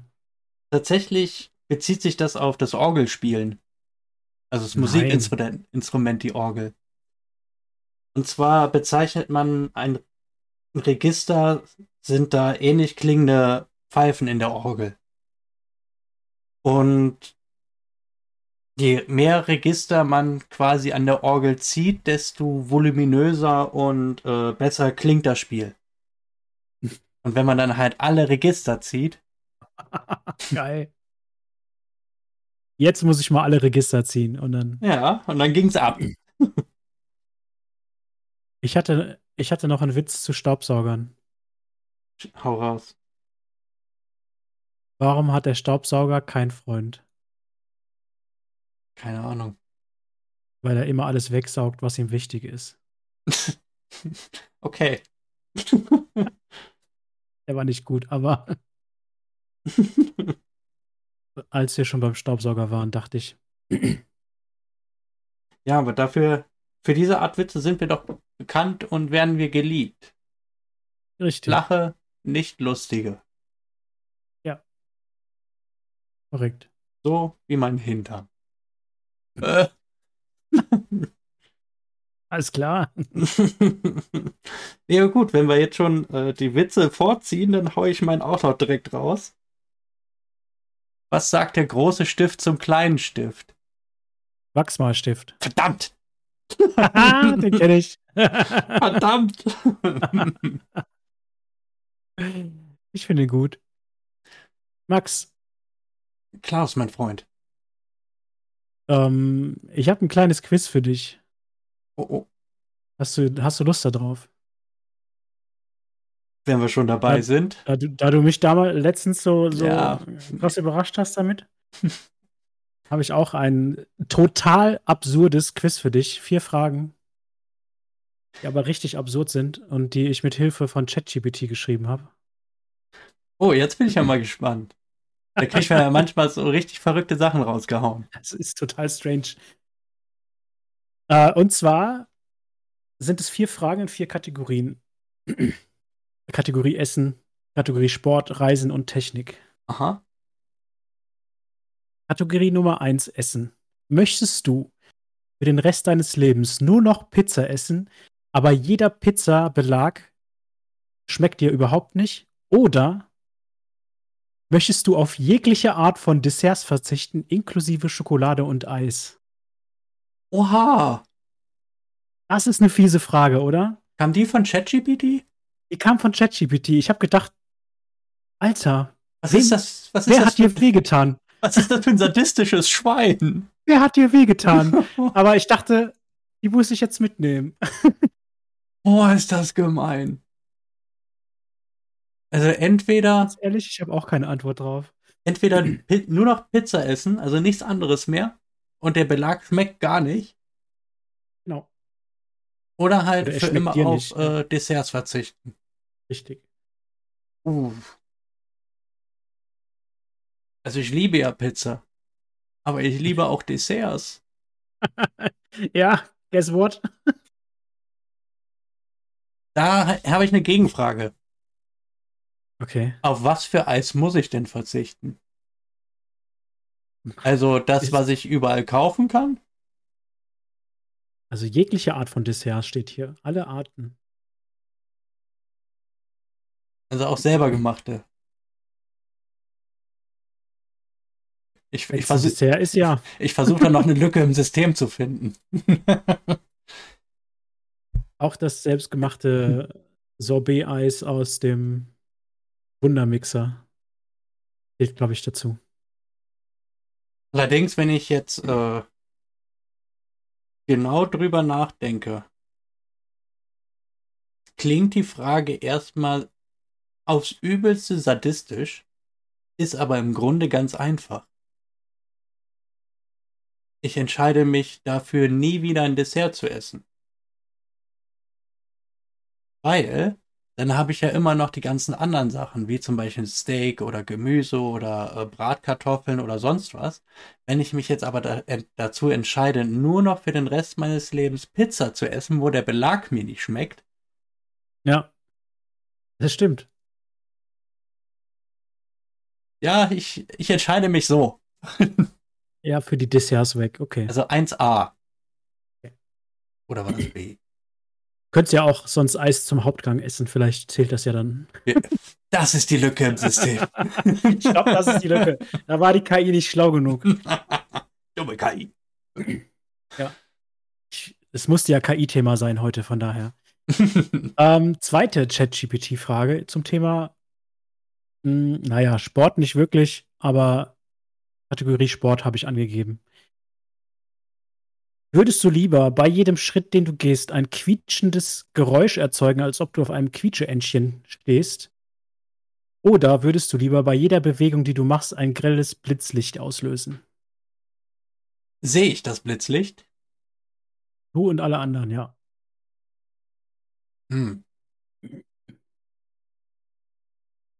Tatsächlich bezieht sich das auf das Orgelspielen. Also das Nein. Musikinstrument, Instrument, die Orgel. Und zwar bezeichnet man ein Register, sind da ähnlich klingende Pfeifen in der Orgel. Und je mehr Register man quasi an der Orgel zieht, desto voluminöser und äh, besser klingt das Spiel. Und wenn man dann halt alle Register zieht, Geil. Jetzt muss ich mal alle Register ziehen und dann. ja, und dann ging's ab. Ich hatte, ich hatte noch einen Witz zu Staubsaugern. Hau raus. Warum hat der Staubsauger keinen Freund? Keine Ahnung. Weil er immer alles wegsaugt, was ihm wichtig ist. okay. Der war nicht gut, aber als wir schon beim Staubsauger waren, dachte ich, ja, aber dafür, für diese Art Witze sind wir doch bekannt und werden wir geliebt. richtig, Lache, nicht lustige. korrekt. So wie mein Hintern. Äh. Alles klar. ja, gut, wenn wir jetzt schon äh, die Witze vorziehen, dann hau ich mein Auto direkt raus. Was sagt der große Stift zum kleinen Stift? Wachsmalstift. Verdammt! Den kenne ich. Verdammt! ich finde ihn gut. Max, Klaus, mein Freund. Ähm, ich habe ein kleines Quiz für dich. Oh, oh. Hast du, hast du Lust darauf? Wenn wir schon dabei Ja. sind. Da du, da du mich damals letztens so, so Ja. krass überrascht hast damit, habe ich auch ein total absurdes Quiz für dich. Vier Fragen, die aber richtig absurd sind und die ich mit Hilfe von ChatGPT geschrieben habe. Oh, jetzt bin ich ja mal gespannt. Da kriegt man ja manchmal so richtig verrückte Sachen rausgehauen. Das ist total strange. Äh, und zwar sind es vier Fragen in vier Kategorien. Kategorie Essen, Kategorie Sport, Reisen und Technik. Aha. Kategorie Nummer eins Essen. Möchtest du für den Rest deines Lebens nur noch Pizza essen, aber jeder Pizzabelag schmeckt dir überhaupt nicht? Oder möchtest du auf jegliche Art von Desserts verzichten, inklusive Schokolade und Eis? Oha. Das ist eine fiese Frage, oder? Kam die von ChatGPT? Die kam von ChatGPT. Ich habe gedacht, Alter, Was Wem- ist das? Was ist wer das hat dir wehgetan? was ist das für ein sadistisches Schwein? Wer hat dir wehgetan? Aber ich dachte, die muss ich jetzt mitnehmen. Boah, ist das gemein. Also entweder, Ganz ehrlich, ich habe auch keine Antwort drauf. entweder nur noch Pizza essen, also nichts anderes mehr, und der Belag schmeckt gar nicht, Genau, oder halt Oder er für immer auf nicht, ja. äh, Desserts verzichten. richtig. Uh. Also ich liebe ja Pizza, aber ich liebe auch Desserts. Ja, guess what? Da ha- habe ich eine Gegenfrage. Okay. Auf was für Eis muss ich denn verzichten? Also das, Ist- was ich überall kaufen kann? Also jegliche Art von Dessert steht hier. Alle Arten. Also auch selber gemachte. Ich, ich versuche ja. versuch da noch eine Lücke im System zu finden. Auch das selbstgemachte Sorbet-Eis aus dem Wundermixer zählt, glaube ich, dazu. Allerdings, wenn ich jetzt äh, genau drüber nachdenke, klingt die Frage erstmal aufs übelste sadistisch, ist aber im Grunde ganz einfach. Ich entscheide mich dafür, nie wieder ein Dessert zu essen. Weil dann habe ich ja immer noch die ganzen anderen Sachen, wie zum Beispiel Steak oder Gemüse oder äh, Bratkartoffeln oder sonst was. Wenn ich mich jetzt aber da, äh, dazu entscheide, nur noch für den Rest meines Lebens Pizza zu essen, wo der Belag mir nicht schmeckt, Ja. Das stimmt. ja, ich, ich entscheide mich so. Ja, für die Desserts weg. Okay. Also 1a. Okay. Oder war das B? Könntest ja auch sonst Eis zum Hauptgang essen. Vielleicht zählt das ja dann. Das ist die Lücke im System. ich glaube, das ist die Lücke. Da war die KI nicht schlau genug. Dumme KI. Ich, es musste ja KI-Thema sein heute, von daher. Ähm, zweite Chat-GPT-Frage zum Thema, mh, naja, Sport nicht wirklich, aber Kategorie Sport habe ich angegeben. Würdest du lieber bei jedem Schritt, den du gehst, ein quietschendes Geräusch erzeugen, als ob du auf einem Quietscheentchen stehst? Oder würdest du lieber bei jeder Bewegung, die du machst, ein grelles Blitzlicht auslösen? Sehe ich das Blitzlicht? Du und alle anderen, ja. Hm.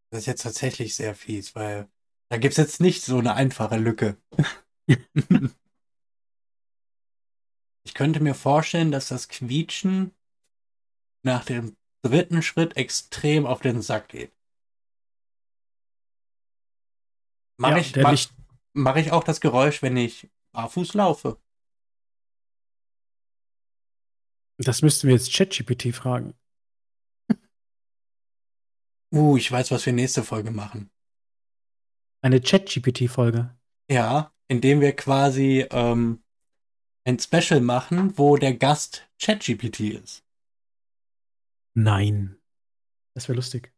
Das ist jetzt tatsächlich sehr fies, weil da gibt es jetzt nicht so eine einfache Lücke. ich könnte mir vorstellen, dass das Quietschen nach dem dritten Schritt extrem auf den Sack geht. Mache Ja, ich, mach, mach ich auch das Geräusch, wenn ich barfuß laufe? Das müssten wir jetzt ChatGPT fragen. Uh, ich weiß, was wir nächste Folge machen. Eine ChatGPT-Folge. Ja, indem wir quasi ähm, ein Special machen, wo der Gast ChatGPT ist. Nein. Das wäre lustig.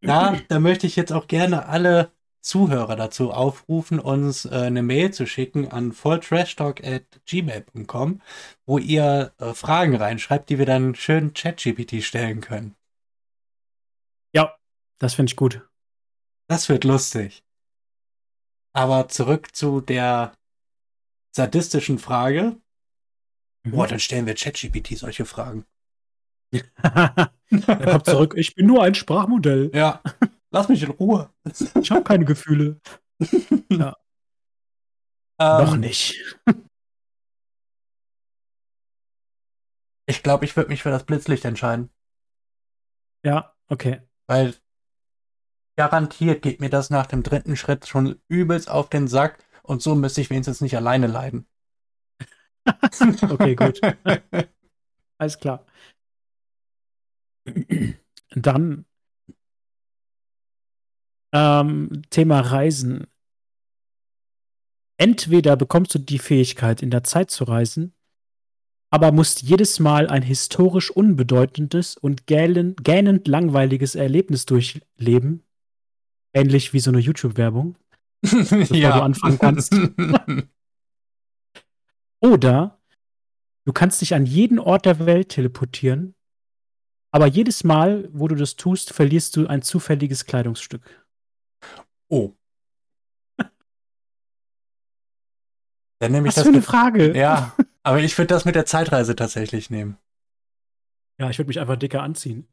Da, da möchte ich jetzt auch gerne alle Zuhörer dazu aufrufen, uns äh, eine Mail zu schicken an volltrashtalk@gmail.com, wo ihr äh, Fragen reinschreibt, die wir dann schön ChatGPT stellen können. Ja, das finde ich gut. Das wird lustig. Aber zurück zu der sadistischen Frage. Mhm. Boah, dann stellen wir ChatGPT solche Fragen. er kommt zurück. Ich bin nur ein Sprachmodell. Ja. Lass mich in Ruhe. Ich habe keine Gefühle. ja. Ähm, Noch nicht. ich glaube, ich würde mich für das Blitzlicht entscheiden. Ja, okay. Weil garantiert geht mir das nach dem dritten Schritt schon übelst auf den Sack und so müsste ich wenigstens nicht alleine leiden. okay, gut. Alles klar. Dann ähm, Thema Reisen. Entweder bekommst du die Fähigkeit, in der Zeit zu reisen, aber musst jedes Mal ein historisch unbedeutendes und gähnend, gähnend langweiliges Erlebnis durchleben. Ähnlich wie so eine YouTube-Werbung. Bevor ja. du anfangen kannst. Oder du kannst dich an jeden Ort der Welt teleportieren, aber jedes Mal, wo du das tust, verlierst du ein zufälliges Kleidungsstück. Oh. Dann nehme ich Was das für eine Frage. Ja, aber ich würde das mit der Zeitreise tatsächlich nehmen. Ja, ich würde mich einfach dicker anziehen.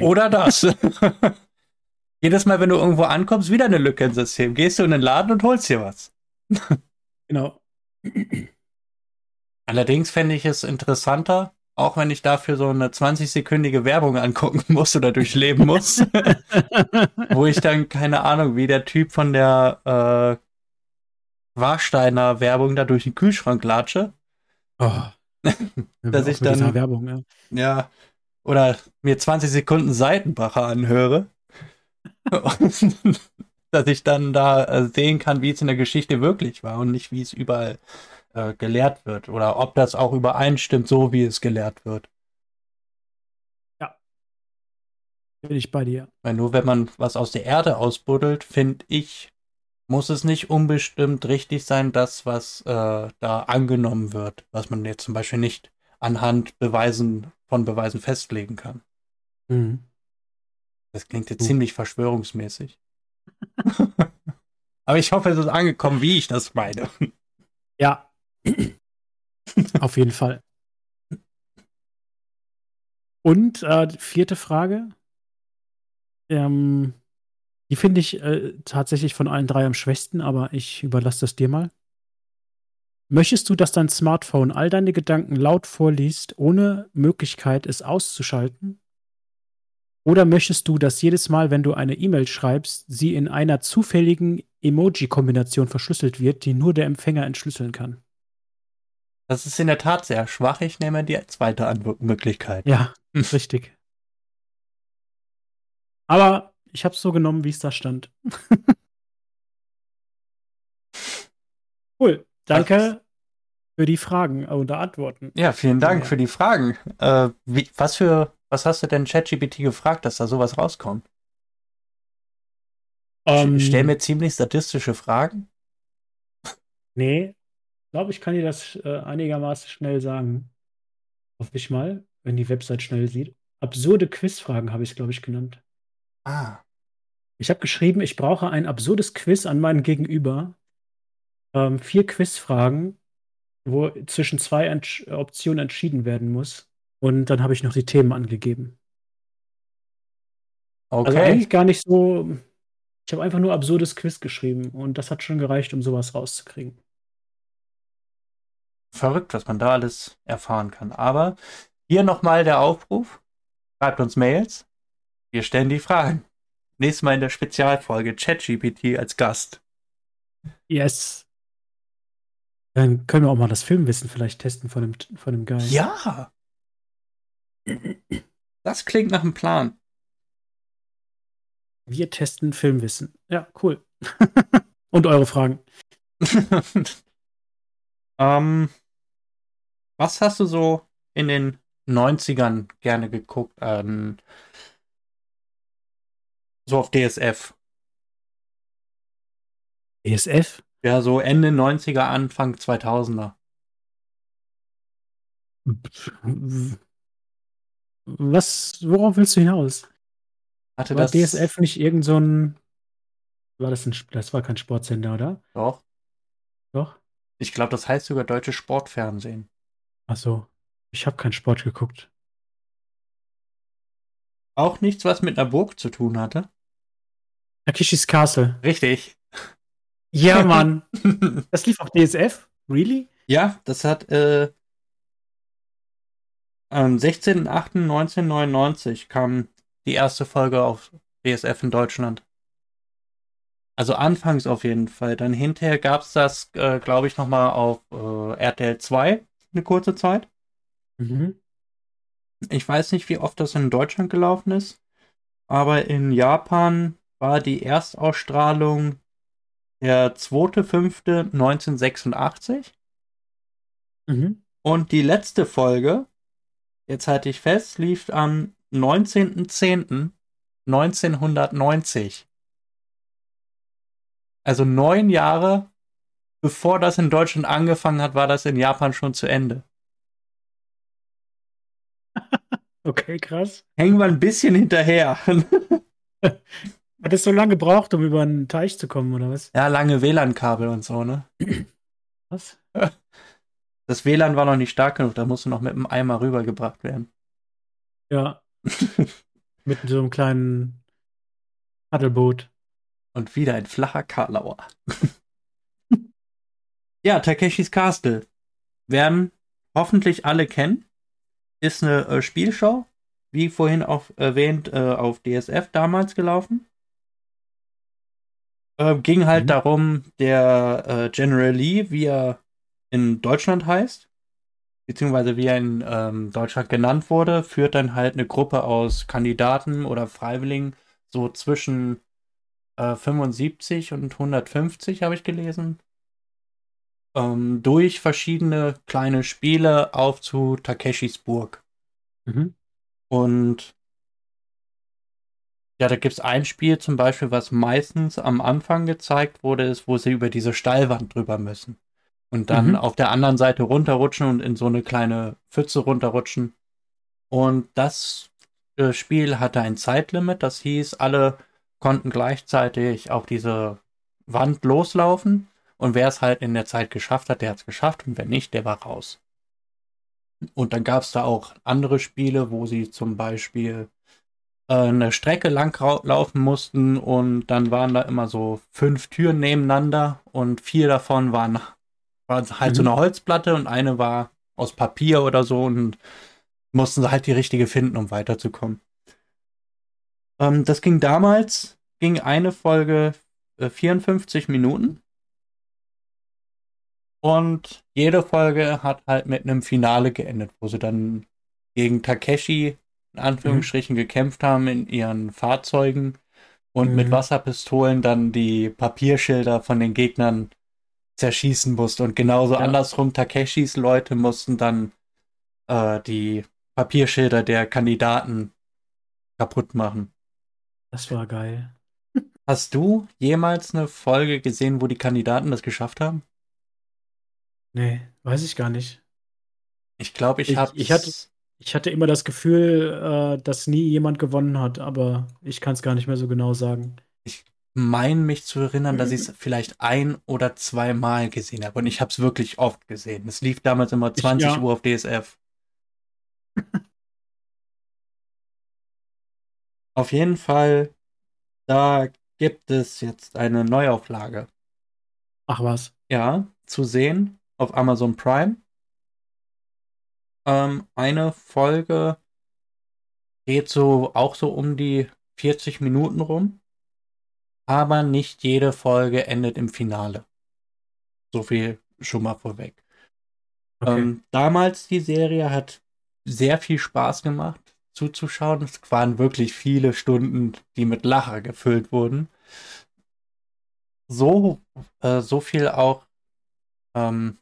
Oder das. Jedes Mal, wenn du irgendwo ankommst, wieder eine Lücke im System. Gehst du in den Laden und holst dir was. genau. Allerdings fände ich es interessanter, auch wenn ich dafür so eine 20-sekündige Werbung angucken muss oder durchleben muss, wo ich dann, keine Ahnung, wie der Typ von der äh, Warsteiner Werbung da durch den Kühlschrank latsche. Oh. dass ich dann Werbung, ja. ja. oder mir 20 Sekunden Seitenbacher anhöre. dass ich dann da äh, sehen kann, wie es in der Geschichte wirklich war und nicht, wie es überall äh, gelehrt wird oder ob das auch übereinstimmt, so wie es gelehrt wird. Ja. Bin ich bei dir. Weil nur wenn man was aus der Erde ausbuddelt, finde ich, muss es nicht unbestimmt richtig sein, das, was äh, da angenommen wird, was man jetzt zum Beispiel nicht anhand Beweisen von Beweisen festlegen kann. Mhm. Das klingt jetzt mhm. ziemlich verschwörungsmäßig. Aber ich hoffe, es ist angekommen, wie ich das meine. Ja, Auf jeden Fall. Und äh, vierte Frage. Ähm, die finde ich äh, tatsächlich von allen drei am schwächsten, aber ich überlasse das dir mal. Möchtest du, dass dein Smartphone all deine Gedanken laut vorliest, ohne Möglichkeit, es auszuschalten? Oder möchtest du, dass jedes Mal, wenn du eine E-Mail schreibst, sie in einer zufälligen Emoji-Kombination verschlüsselt wird, die nur der Empfänger entschlüsseln kann? Das ist in der Tat sehr schwach. Ich nehme die zweite Möglichkeit. Ja, richtig. Aber ich habe es so genommen, wie es da stand. cool. Danke für die Fragen und Antworten. Ja, vielen Dank ja. für die Fragen. Äh, wie, was für, was hast du denn ChatGPT gefragt, dass da sowas rauskommt? Um, ich stell mir ziemlich statistische Fragen. Nee, glaube, ich kann dir das äh, einigermaßen schnell sagen. Hoffe ich mal, wenn die Website schnell sieht. Absurde Quizfragen habe ich es, glaube ich, genannt. Ah. Ich habe geschrieben, ich brauche ein absurdes Quiz an meinen Gegenüber. Ähm, vier Quizfragen, wo zwischen zwei Entsch Optionen entschieden werden muss. Und dann habe ich noch die Themen angegeben. Also okay. Also eigentlich gar nicht so. Ich habe einfach nur absurdes Quiz geschrieben und das hat schon gereicht, um sowas rauszukriegen verrückt, was man da alles erfahren kann. Aber hier nochmal der Aufruf. Schreibt uns Mails. Wir stellen die Fragen. Nächstes Mal in der Spezialfolge ChatGPT als Gast. Yes. Dann können wir auch mal das Filmwissen vielleicht testen von dem, von dem Guy. Ja. Das klingt nach einem Plan. Wir testen Filmwissen. Ja, cool. Und eure Fragen. ähm, was hast du so in den 90ern gerne geguckt? Ähm, so auf DSF? ESF? Ja, so Ende 90er, Anfang 2000er. Was, worauf willst du hinaus? Hatte War das DSF nicht irgend so ein. War das ein. Das war kein Sportsender, oder? Doch. Doch? Ich glaube, das heißt sogar deutsches Sportfernsehen. Ach so. Ich habe keinen Sport geguckt. Auch nichts, was mit einer Burg zu tun hatte. Takeshis Castle. Richtig. Ja, Mann. Das lief auf DSF? Really? ja, das hat äh, am 16.08.1999 kam die erste Folge auf DSF in Deutschland. Also anfangs auf jeden Fall. Dann hinterher gab es das, äh, glaube ich, nochmal auf äh, RTL 2 eine kurze Zeit. Mhm. Ich weiß nicht, wie oft das in Deutschland gelaufen ist, aber in Japan war die Erstausstrahlung der 2.5.1986 Mhm. und die letzte Folge, jetzt halte ich fest, lief am 19.10.1990. Also neun Jahre bevor das in Deutschland angefangen hat, war das in Japan schon zu Ende. Okay, krass. Hängen wir ein bisschen hinterher. Hat es so lange gebraucht, um über einen Teich zu kommen, oder was? ja, lange WLAN-Kabel und so, ne? Was? Das WLAN war noch nicht stark genug, da musste noch mit dem Eimer rübergebracht werden. Ja. Mit so einem kleinen Paddelboot. Und wieder ein flacher Karlauer. ja, Takeshis Castle. Werden hoffentlich alle kennen. Ist eine äh, Spielshow, wie vorhin auch erwähnt, äh, auf DSF damals gelaufen. Äh, ging halt Mhm. darum, der äh, General Lee, wie er in Deutschland heißt, beziehungsweise wie er in ähm, Deutschland genannt wurde, führt dann halt eine Gruppe aus Kandidaten oder Freiwilligen so zwischen äh, 75 und 150, habe ich gelesen, ähm, durch verschiedene kleine Spiele auf zu Takeshis Burg. Mhm. Und ja, da gibt es ein Spiel zum Beispiel, was meistens am Anfang gezeigt wurde, ist, wo sie über diese Steilwand drüber müssen. Und dann Mhm. auf der anderen Seite runterrutschen und in so eine kleine Pfütze runterrutschen. Und das äh, Spiel hatte ein Zeitlimit, das hieß, alle konnten gleichzeitig auf diese Wand loslaufen. Und wer es halt in der Zeit geschafft hat, der hat es geschafft. Und wer nicht, der war raus. Und dann gab es da auch andere Spiele, wo sie zum Beispiel äh, eine Strecke lang laufen mussten und dann waren da immer so fünf Türen nebeneinander und vier davon waren, waren halt so Mhm. eine Holzplatte und eine war aus Papier oder so und mussten sie halt die richtige finden, um weiterzukommen. Ähm, das ging damals, ging eine Folge äh, 54 Minuten. Und jede Folge hat halt mit einem Finale geendet, wo sie dann gegen Takeshi in Anführungsstrichen gekämpft haben in ihren Fahrzeugen und Mhm. mit Wasserpistolen dann die Papierschilder von den Gegnern zerschießen musste. Und genauso Ja. andersrum, Takeshis Leute mussten dann äh, die Papierschilder der Kandidaten kaputt machen. Das war geil. Hast du jemals eine Folge gesehen, wo die Kandidaten das geschafft haben? Nee, weiß ich gar nicht. Ich glaube, ich, Ich- habe ich hatte- Ich hatte immer das Gefühl, äh, dass nie jemand gewonnen hat, aber ich kann es gar nicht mehr so genau sagen. Mein mich zu erinnern, dass ich es vielleicht ein oder zweimal gesehen habe. Und ich habe es wirklich oft gesehen. Es lief damals immer 20 ja. Uhr auf DSF. auf jeden Fall, da gibt es jetzt eine Neuauflage. Ach was. Ja, zu sehen auf Amazon Prime. Ähm, eine Folge geht so auch so um die 40 Minuten rum. Aber nicht jede Folge endet im Finale. So viel schon mal vorweg. Okay. Ähm, damals die Serie hat sehr viel Spaß gemacht zuzuschauen. Es waren wirklich viele Stunden, die mit Lacher gefüllt wurden. So, äh, so viel auch ähm,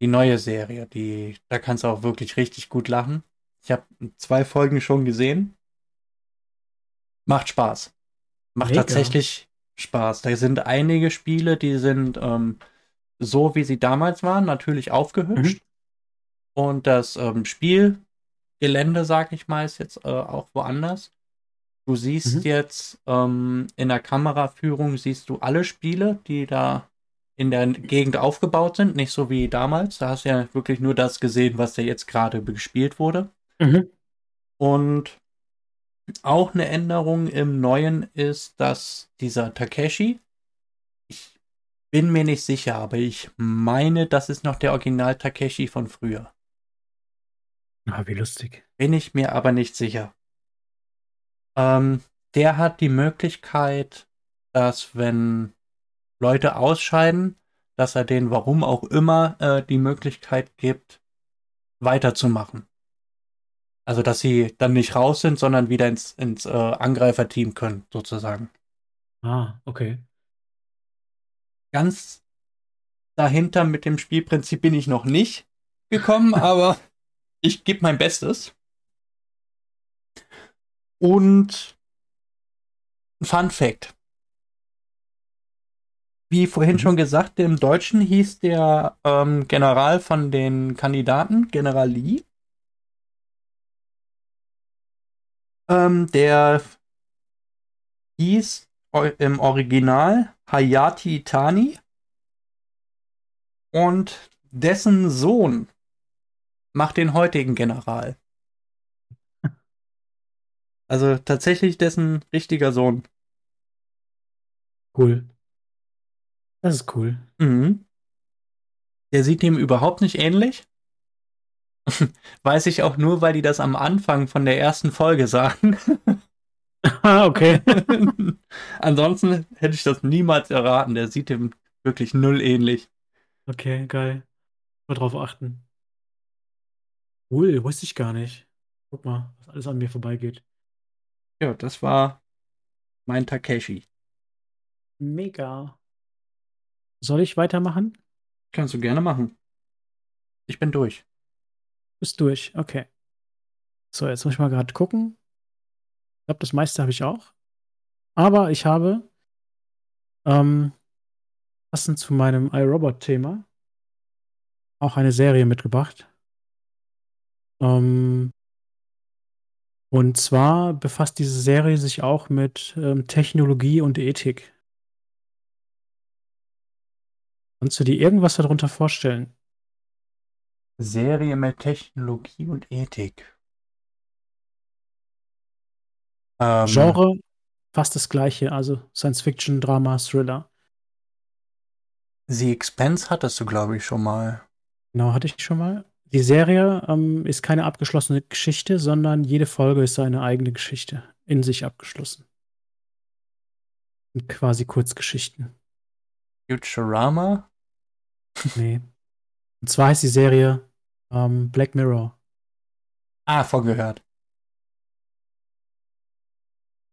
die neue Serie, die, da kannst du auch wirklich richtig gut lachen. Ich habe zwei Folgen schon gesehen. Macht Spaß. Macht Mega. tatsächlich Spaß. Da sind einige Spiele, die sind ähm, so, wie sie damals waren, natürlich aufgehübscht. Mhm. Und das ähm, Spielgelände, sag ich mal, ist jetzt äh, auch woanders. Du siehst mhm. jetzt ähm, in der Kameraführung siehst du alle Spiele, die da in der Gegend aufgebaut sind, nicht so wie damals. Da hast du ja wirklich nur das gesehen, was ja jetzt gerade gespielt wurde. Mhm. Und auch eine Änderung im Neuen ist, dass dieser Takeshi, ich bin mir nicht sicher, aber ich meine, das ist noch der Original Takeshi von früher. Ah, wie lustig. Bin ich mir aber nicht sicher. Ähm, der hat die Möglichkeit, dass wenn Leute ausscheiden, dass er denen, warum auch immer, äh, die Möglichkeit gibt, weiterzumachen. Also, dass sie dann nicht raus sind, sondern wieder ins, ins äh, Angreiferteam können, sozusagen. Ah, okay. Ganz dahinter mit dem Spielprinzip bin ich noch nicht gekommen, aber ich gebe mein Bestes. Und Fun Fact. Wie vorhin mhm. schon gesagt, im Deutschen hieß der ähm, General von den Kandidaten General Lee. Ähm, der hieß im Original Hayati Tani und dessen Sohn macht den heutigen General. Also tatsächlich dessen richtiger Sohn. Cool. Das ist cool. Mhm. Der sieht dem überhaupt nicht ähnlich. Weiß ich auch nur, weil die das am Anfang von der ersten Folge sagen. Ah, okay. Ansonsten hätte ich das niemals erraten. Der sieht dem wirklich null ähnlich. Okay, geil. Mal drauf achten. Cool, wusste ich gar nicht. Guck mal, was alles an mir vorbeigeht. Ja, das war mein Takeshi. Mega. Soll ich weitermachen? Kannst du gerne machen. Ich bin durch. Bist durch, okay. So, jetzt muss ich mal gerade gucken. Ich glaube, das meiste habe ich auch. Aber ich habe, ähm, passend zu meinem iRobot-Thema, auch eine Serie mitgebracht. Ähm, und zwar befasst diese Serie sich auch mit ähm, Technologie und Ethik. Kannst du dir irgendwas darunter vorstellen? Serie mit Technologie und Ethik. Ähm, Genre fast das gleiche, also Science Fiction, Drama, Thriller. The Expense hattest du, glaube ich, schon mal. Genau, hatte ich schon mal. Die Serie ähm, ist keine abgeschlossene Geschichte, sondern jede Folge ist eine eigene Geschichte, in sich abgeschlossen. Und quasi Kurzgeschichten. Futurama? Nee. Und zwar heißt die Serie ähm, Black Mirror. Ah, vorgehört.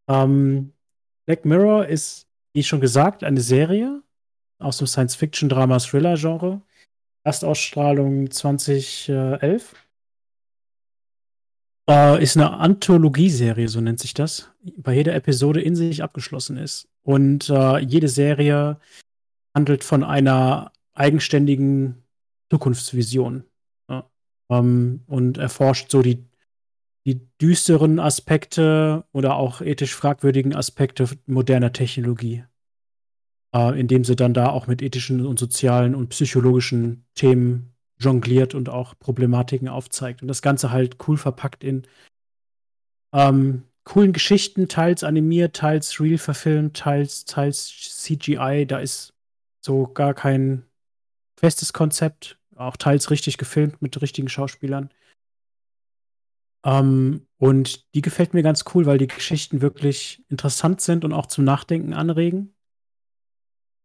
Ähm, Black Mirror ist, wie schon gesagt, eine Serie aus dem Science-Fiction-Drama-Thriller-Genre. Erstausstrahlung 2011. Äh, ist eine Anthologieserie, so nennt sich das. Bei jeder Episode in sich abgeschlossen ist. Und äh, jede Serie handelt von einer eigenständigen Zukunftsvision. Ja. Ähm, und erforscht so die, die düsteren Aspekte oder auch ethisch fragwürdigen Aspekte moderner Technologie äh, indem sie dann da auch mit ethischen und sozialen und psychologischen Themen jongliert und auch Problematiken aufzeigt. Und das Ganze halt cool verpackt in ähm, coolen Geschichten, teils animiert, teils real verfilmt, teils, teils CGI. Da ist so gar kein festes Konzept, auch teils richtig gefilmt mit richtigen Schauspielern. Ähm, und die gefällt mir ganz cool, weil die Geschichten wirklich interessant sind und auch zum Nachdenken anregen.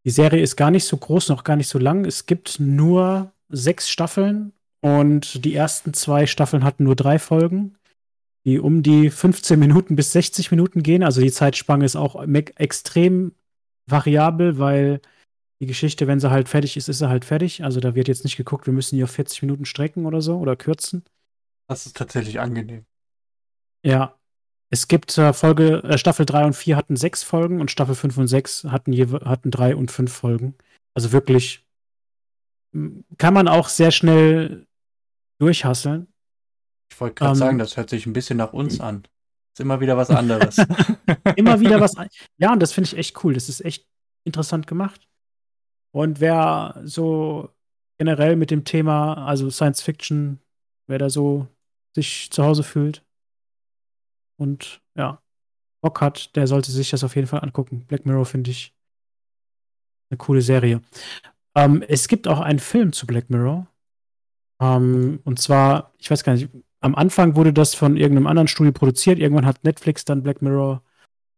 Die Serie ist gar nicht so groß, noch gar nicht so lang. Es gibt nur sechs Staffeln und die ersten zwei Staffeln hatten nur drei Folgen, die um die 15 Minuten bis 60 Minuten gehen. Also die Zeitspanne ist auch extrem variabel, weil die Geschichte, wenn sie halt fertig ist, ist sie halt fertig. Also da wird jetzt nicht geguckt, wir müssen hier auf 40 Minuten strecken oder so oder kürzen. Das ist tatsächlich angenehm. Ja. Es gibt äh, Folge, äh, Staffel 3 und 4 hatten sechs Folgen und Staffel 5 und 6 hatten, je, hatten drei und fünf Folgen. Also wirklich kann man auch sehr schnell durchhasseln. Ich wollte gerade ähm, sagen, das hört sich ein bisschen nach uns an. Ist immer wieder was anderes. immer wieder was. Ja, und das finde ich echt cool. Das ist echt interessant gemacht. Und wer so generell mit dem Thema, also Science Fiction, wer da so sich zu Hause fühlt und ja, Bock hat, der sollte sich das auf jeden Fall angucken. Black Mirror finde ich eine coole Serie. Ähm, es gibt auch einen Film zu Black Mirror. Ähm, und zwar, ich weiß gar nicht, am Anfang wurde das von irgendeinem anderen Studio produziert. Irgendwann hat Netflix dann Black Mirror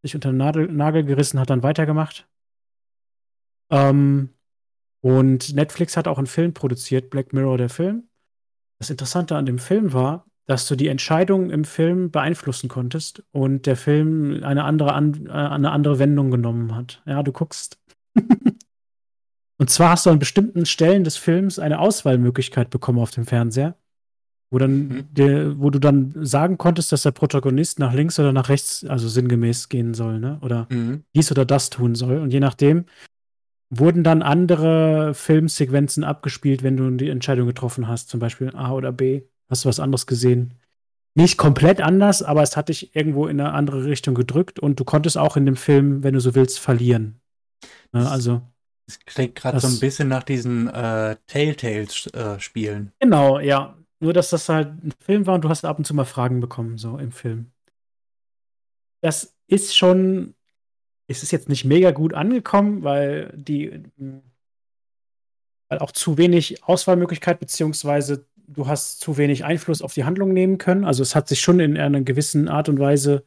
sich unter den Nagel, Nagel gerissen, hat dann weitergemacht. Ähm, und Netflix hat auch einen Film produziert, Black Mirror, der Film. Das Interessante an dem Film war, dass du die Entscheidung im Film beeinflussen konntest und der Film eine andere, an, äh, eine andere Wendung genommen hat. Ja, du guckst. und zwar hast du an bestimmten Stellen des Films eine Auswahlmöglichkeit bekommen auf dem Fernseher, wo, dann mhm. der, wo du dann sagen konntest, dass der Protagonist nach links oder nach rechts, also sinngemäß gehen soll, ne? Oder mhm. dies oder das tun soll. Und je nachdem wurden dann andere Filmsequenzen abgespielt, wenn du die Entscheidung getroffen hast, zum Beispiel A oder B. Hast du was anderes gesehen? Nicht komplett anders, aber es hat dich irgendwo in eine andere Richtung gedrückt und du konntest auch in dem Film, wenn du so willst, verlieren. Ja, also. Es klingt gerade so ein bisschen nach diesen äh, Telltales-Spielen. Äh, genau, ja. Nur, dass das halt ein Film war und du hast ab und zu mal Fragen bekommen, so im Film. Das ist schon ist es jetzt nicht mega gut angekommen, weil die weil auch zu wenig Auswahlmöglichkeit beziehungsweise du hast zu wenig Einfluss auf die Handlung nehmen können. Also es hat sich schon in einer gewissen Art und Weise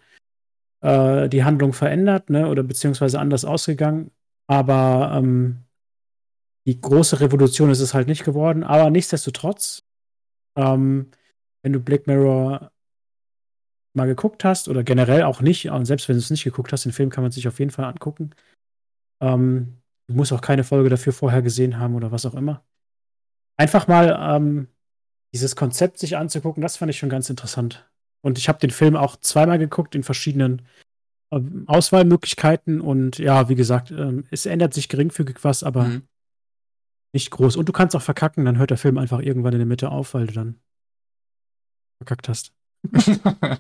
äh, die Handlung verändert, ne, oder beziehungsweise anders ausgegangen. Aber ähm, die große Revolution ist es halt nicht geworden. Aber nichtsdestotrotz, ähm, wenn du Black Mirror mal geguckt hast oder generell auch nicht, und selbst wenn du es nicht geguckt hast, den Film kann man sich auf jeden Fall angucken. Ähm, du musst auch keine Folge dafür vorher gesehen haben oder was auch immer. Einfach mal ähm, dieses Konzept sich anzugucken, das fand ich schon ganz interessant. Und ich habe den Film auch zweimal geguckt in verschiedenen ähm, Auswahlmöglichkeiten und ja, wie gesagt, ähm, es ändert sich geringfügig was, aber mhm. nicht groß. Und du kannst auch verkacken, dann hört der Film einfach irgendwann in der Mitte auf, weil du dann verkackt hast.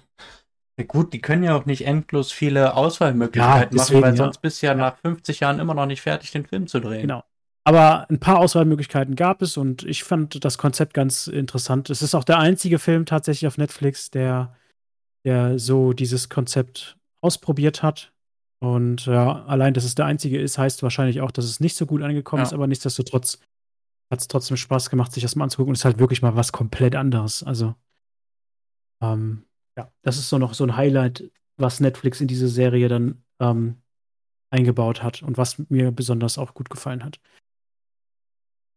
ja gut, die können ja auch nicht endlos viele Auswahlmöglichkeiten ja, deswegen, machen, weil sonst bist du ja, ja nach 50 Jahren immer noch nicht fertig, den Film zu drehen. Genau. Aber ein paar Auswahlmöglichkeiten gab es und ich fand das Konzept ganz interessant. Es ist auch der einzige Film tatsächlich auf Netflix, der, der so dieses Konzept ausprobiert hat. Und ja, allein, dass es der einzige ist, heißt wahrscheinlich auch, dass es nicht so gut angekommen ja. ist, aber nichtsdestotrotz hat es trotzdem Spaß gemacht, sich das mal anzugucken. Und es ist halt wirklich mal was komplett anderes. Also ähm, ja, das ist so noch so ein Highlight, was Netflix in diese Serie dann ähm, eingebaut hat und was mir besonders auch gut gefallen hat.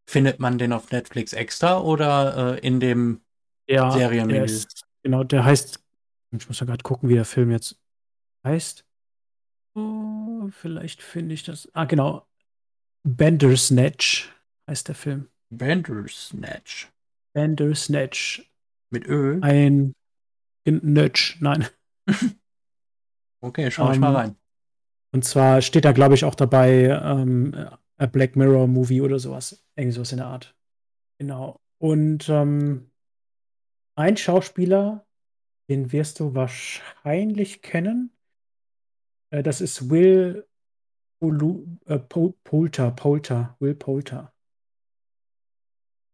Findet man den auf Netflix extra oder äh, in dem ja, Serienmenü? Ist, genau, der heißt, ich muss ja gerade gucken, wie der Film jetzt heißt. Oh, vielleicht finde ich das. Ah, genau. Bandersnatch heißt der Film. Bandersnatch. Bandersnatch. Mit Ö? Ein Nötsch, nein. okay, schau um, ich mal ähm, rein. Und zwar steht da, glaube ich, auch dabei ähm, A Black Mirror Movie oder sowas. Irgendwie sowas in der Art. Genau. Und ähm, ein Schauspieler, den wirst du wahrscheinlich kennen. Äh, das ist Will Olu, äh, Poulter, Poulter, Will Poulter.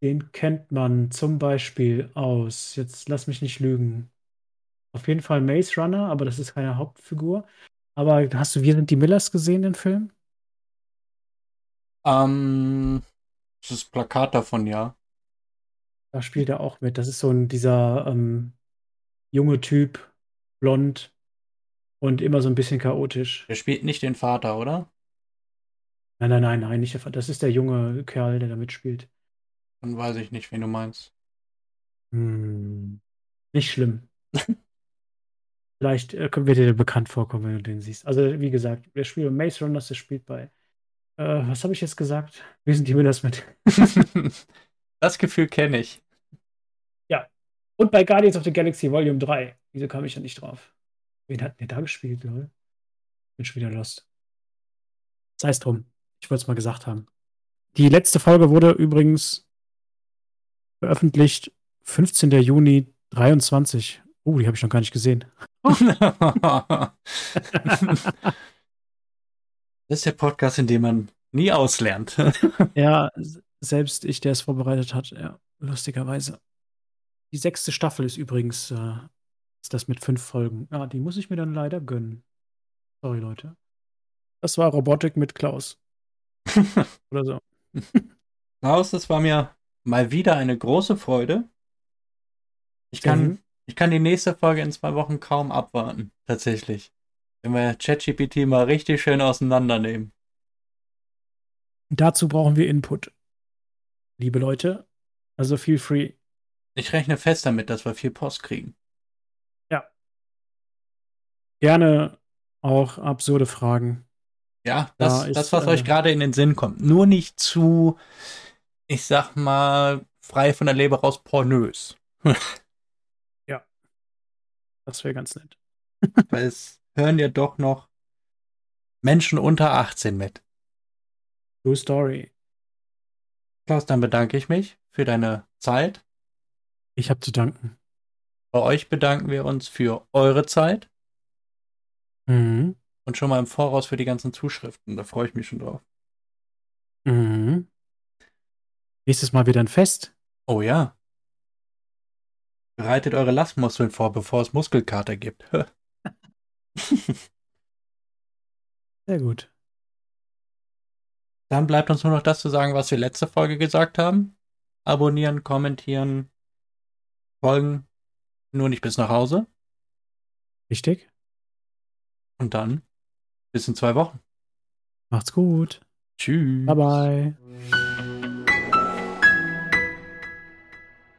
Den kennt man zum Beispiel aus, jetzt lass mich nicht lügen, auf jeden Fall Maze Runner, aber das ist keine Hauptfigur. Aber hast du Wir sind die Millers gesehen, den Film? Ähm, das ist Plakat davon, ja. Da spielt er auch mit. Das ist so ein dieser ähm, junge Typ, blond und immer so ein bisschen chaotisch. Der spielt nicht den Vater, oder? Nein, nein, nein, nein, nicht der Vater. Das ist der junge Kerl, der da mitspielt. Dann weiß ich nicht, wen du meinst. Hm, nicht schlimm. Vielleicht äh, wird dir bekannt vorkommen, wenn du den siehst. Also, wie gesagt, der spielt bei Maze Runners, der spielt bei. Äh, was habe ich jetzt gesagt? Wie sind die mir das mit? das Gefühl kenne ich. Ja. Und bei Guardians of the Galaxy Volume 3. Wieso kam ich da nicht drauf? Wen hat der da gespielt, lol? Bin schon wieder lost. Sei es drum. Ich wollte es mal gesagt haben. Die letzte Folge wurde übrigens veröffentlicht 15. Juni 23. Oh, die habe ich noch gar nicht gesehen. das ist der Podcast, in dem man nie auslernt. ja, selbst ich, der es vorbereitet hat, ja, lustigerweise. Die sechste Staffel ist übrigens äh, ist das mit fünf Folgen. Ja, die muss ich mir dann leider gönnen. Sorry, Leute. Das war Robotik mit Klaus. Oder so. Klaus, das war mir mal wieder eine große Freude. Ich kann, mhm. Ich kann die nächste Folge in zwei Wochen kaum abwarten, tatsächlich. Wenn wir ChatGPT mal richtig schön auseinandernehmen. Dazu brauchen wir Input. Liebe Leute, also feel free. Ich rechne fest damit, dass wir viel Post kriegen. Ja. Gerne auch absurde Fragen. Ja, das, da ist, das was äh, euch gerade in den Sinn kommt. Nur nicht zu, ich sag mal, frei von der Leber raus pornös. Das wäre ganz nett. Weil es hören ja doch noch Menschen unter 18 mit. True Story. Klaus, dann bedanke ich mich für deine Zeit. Ich habe zu danken. Bei euch bedanken wir uns für eure Zeit. Mhm. Und schon mal im Voraus für die ganzen Zuschriften. Da freue ich mich schon drauf. Mhm. Nächstes Mal wieder ein Fest. Oh ja. Bereitet eure Lastmuskeln vor, bevor es Muskelkater gibt. Sehr gut. Dann bleibt uns nur noch das zu sagen, was wir letzte Folge gesagt haben. Abonnieren, kommentieren, folgen. Nur nicht bis nach Hause. Richtig. Und dann bis in zwei Wochen. Macht's gut. Tschüss. Bye bye.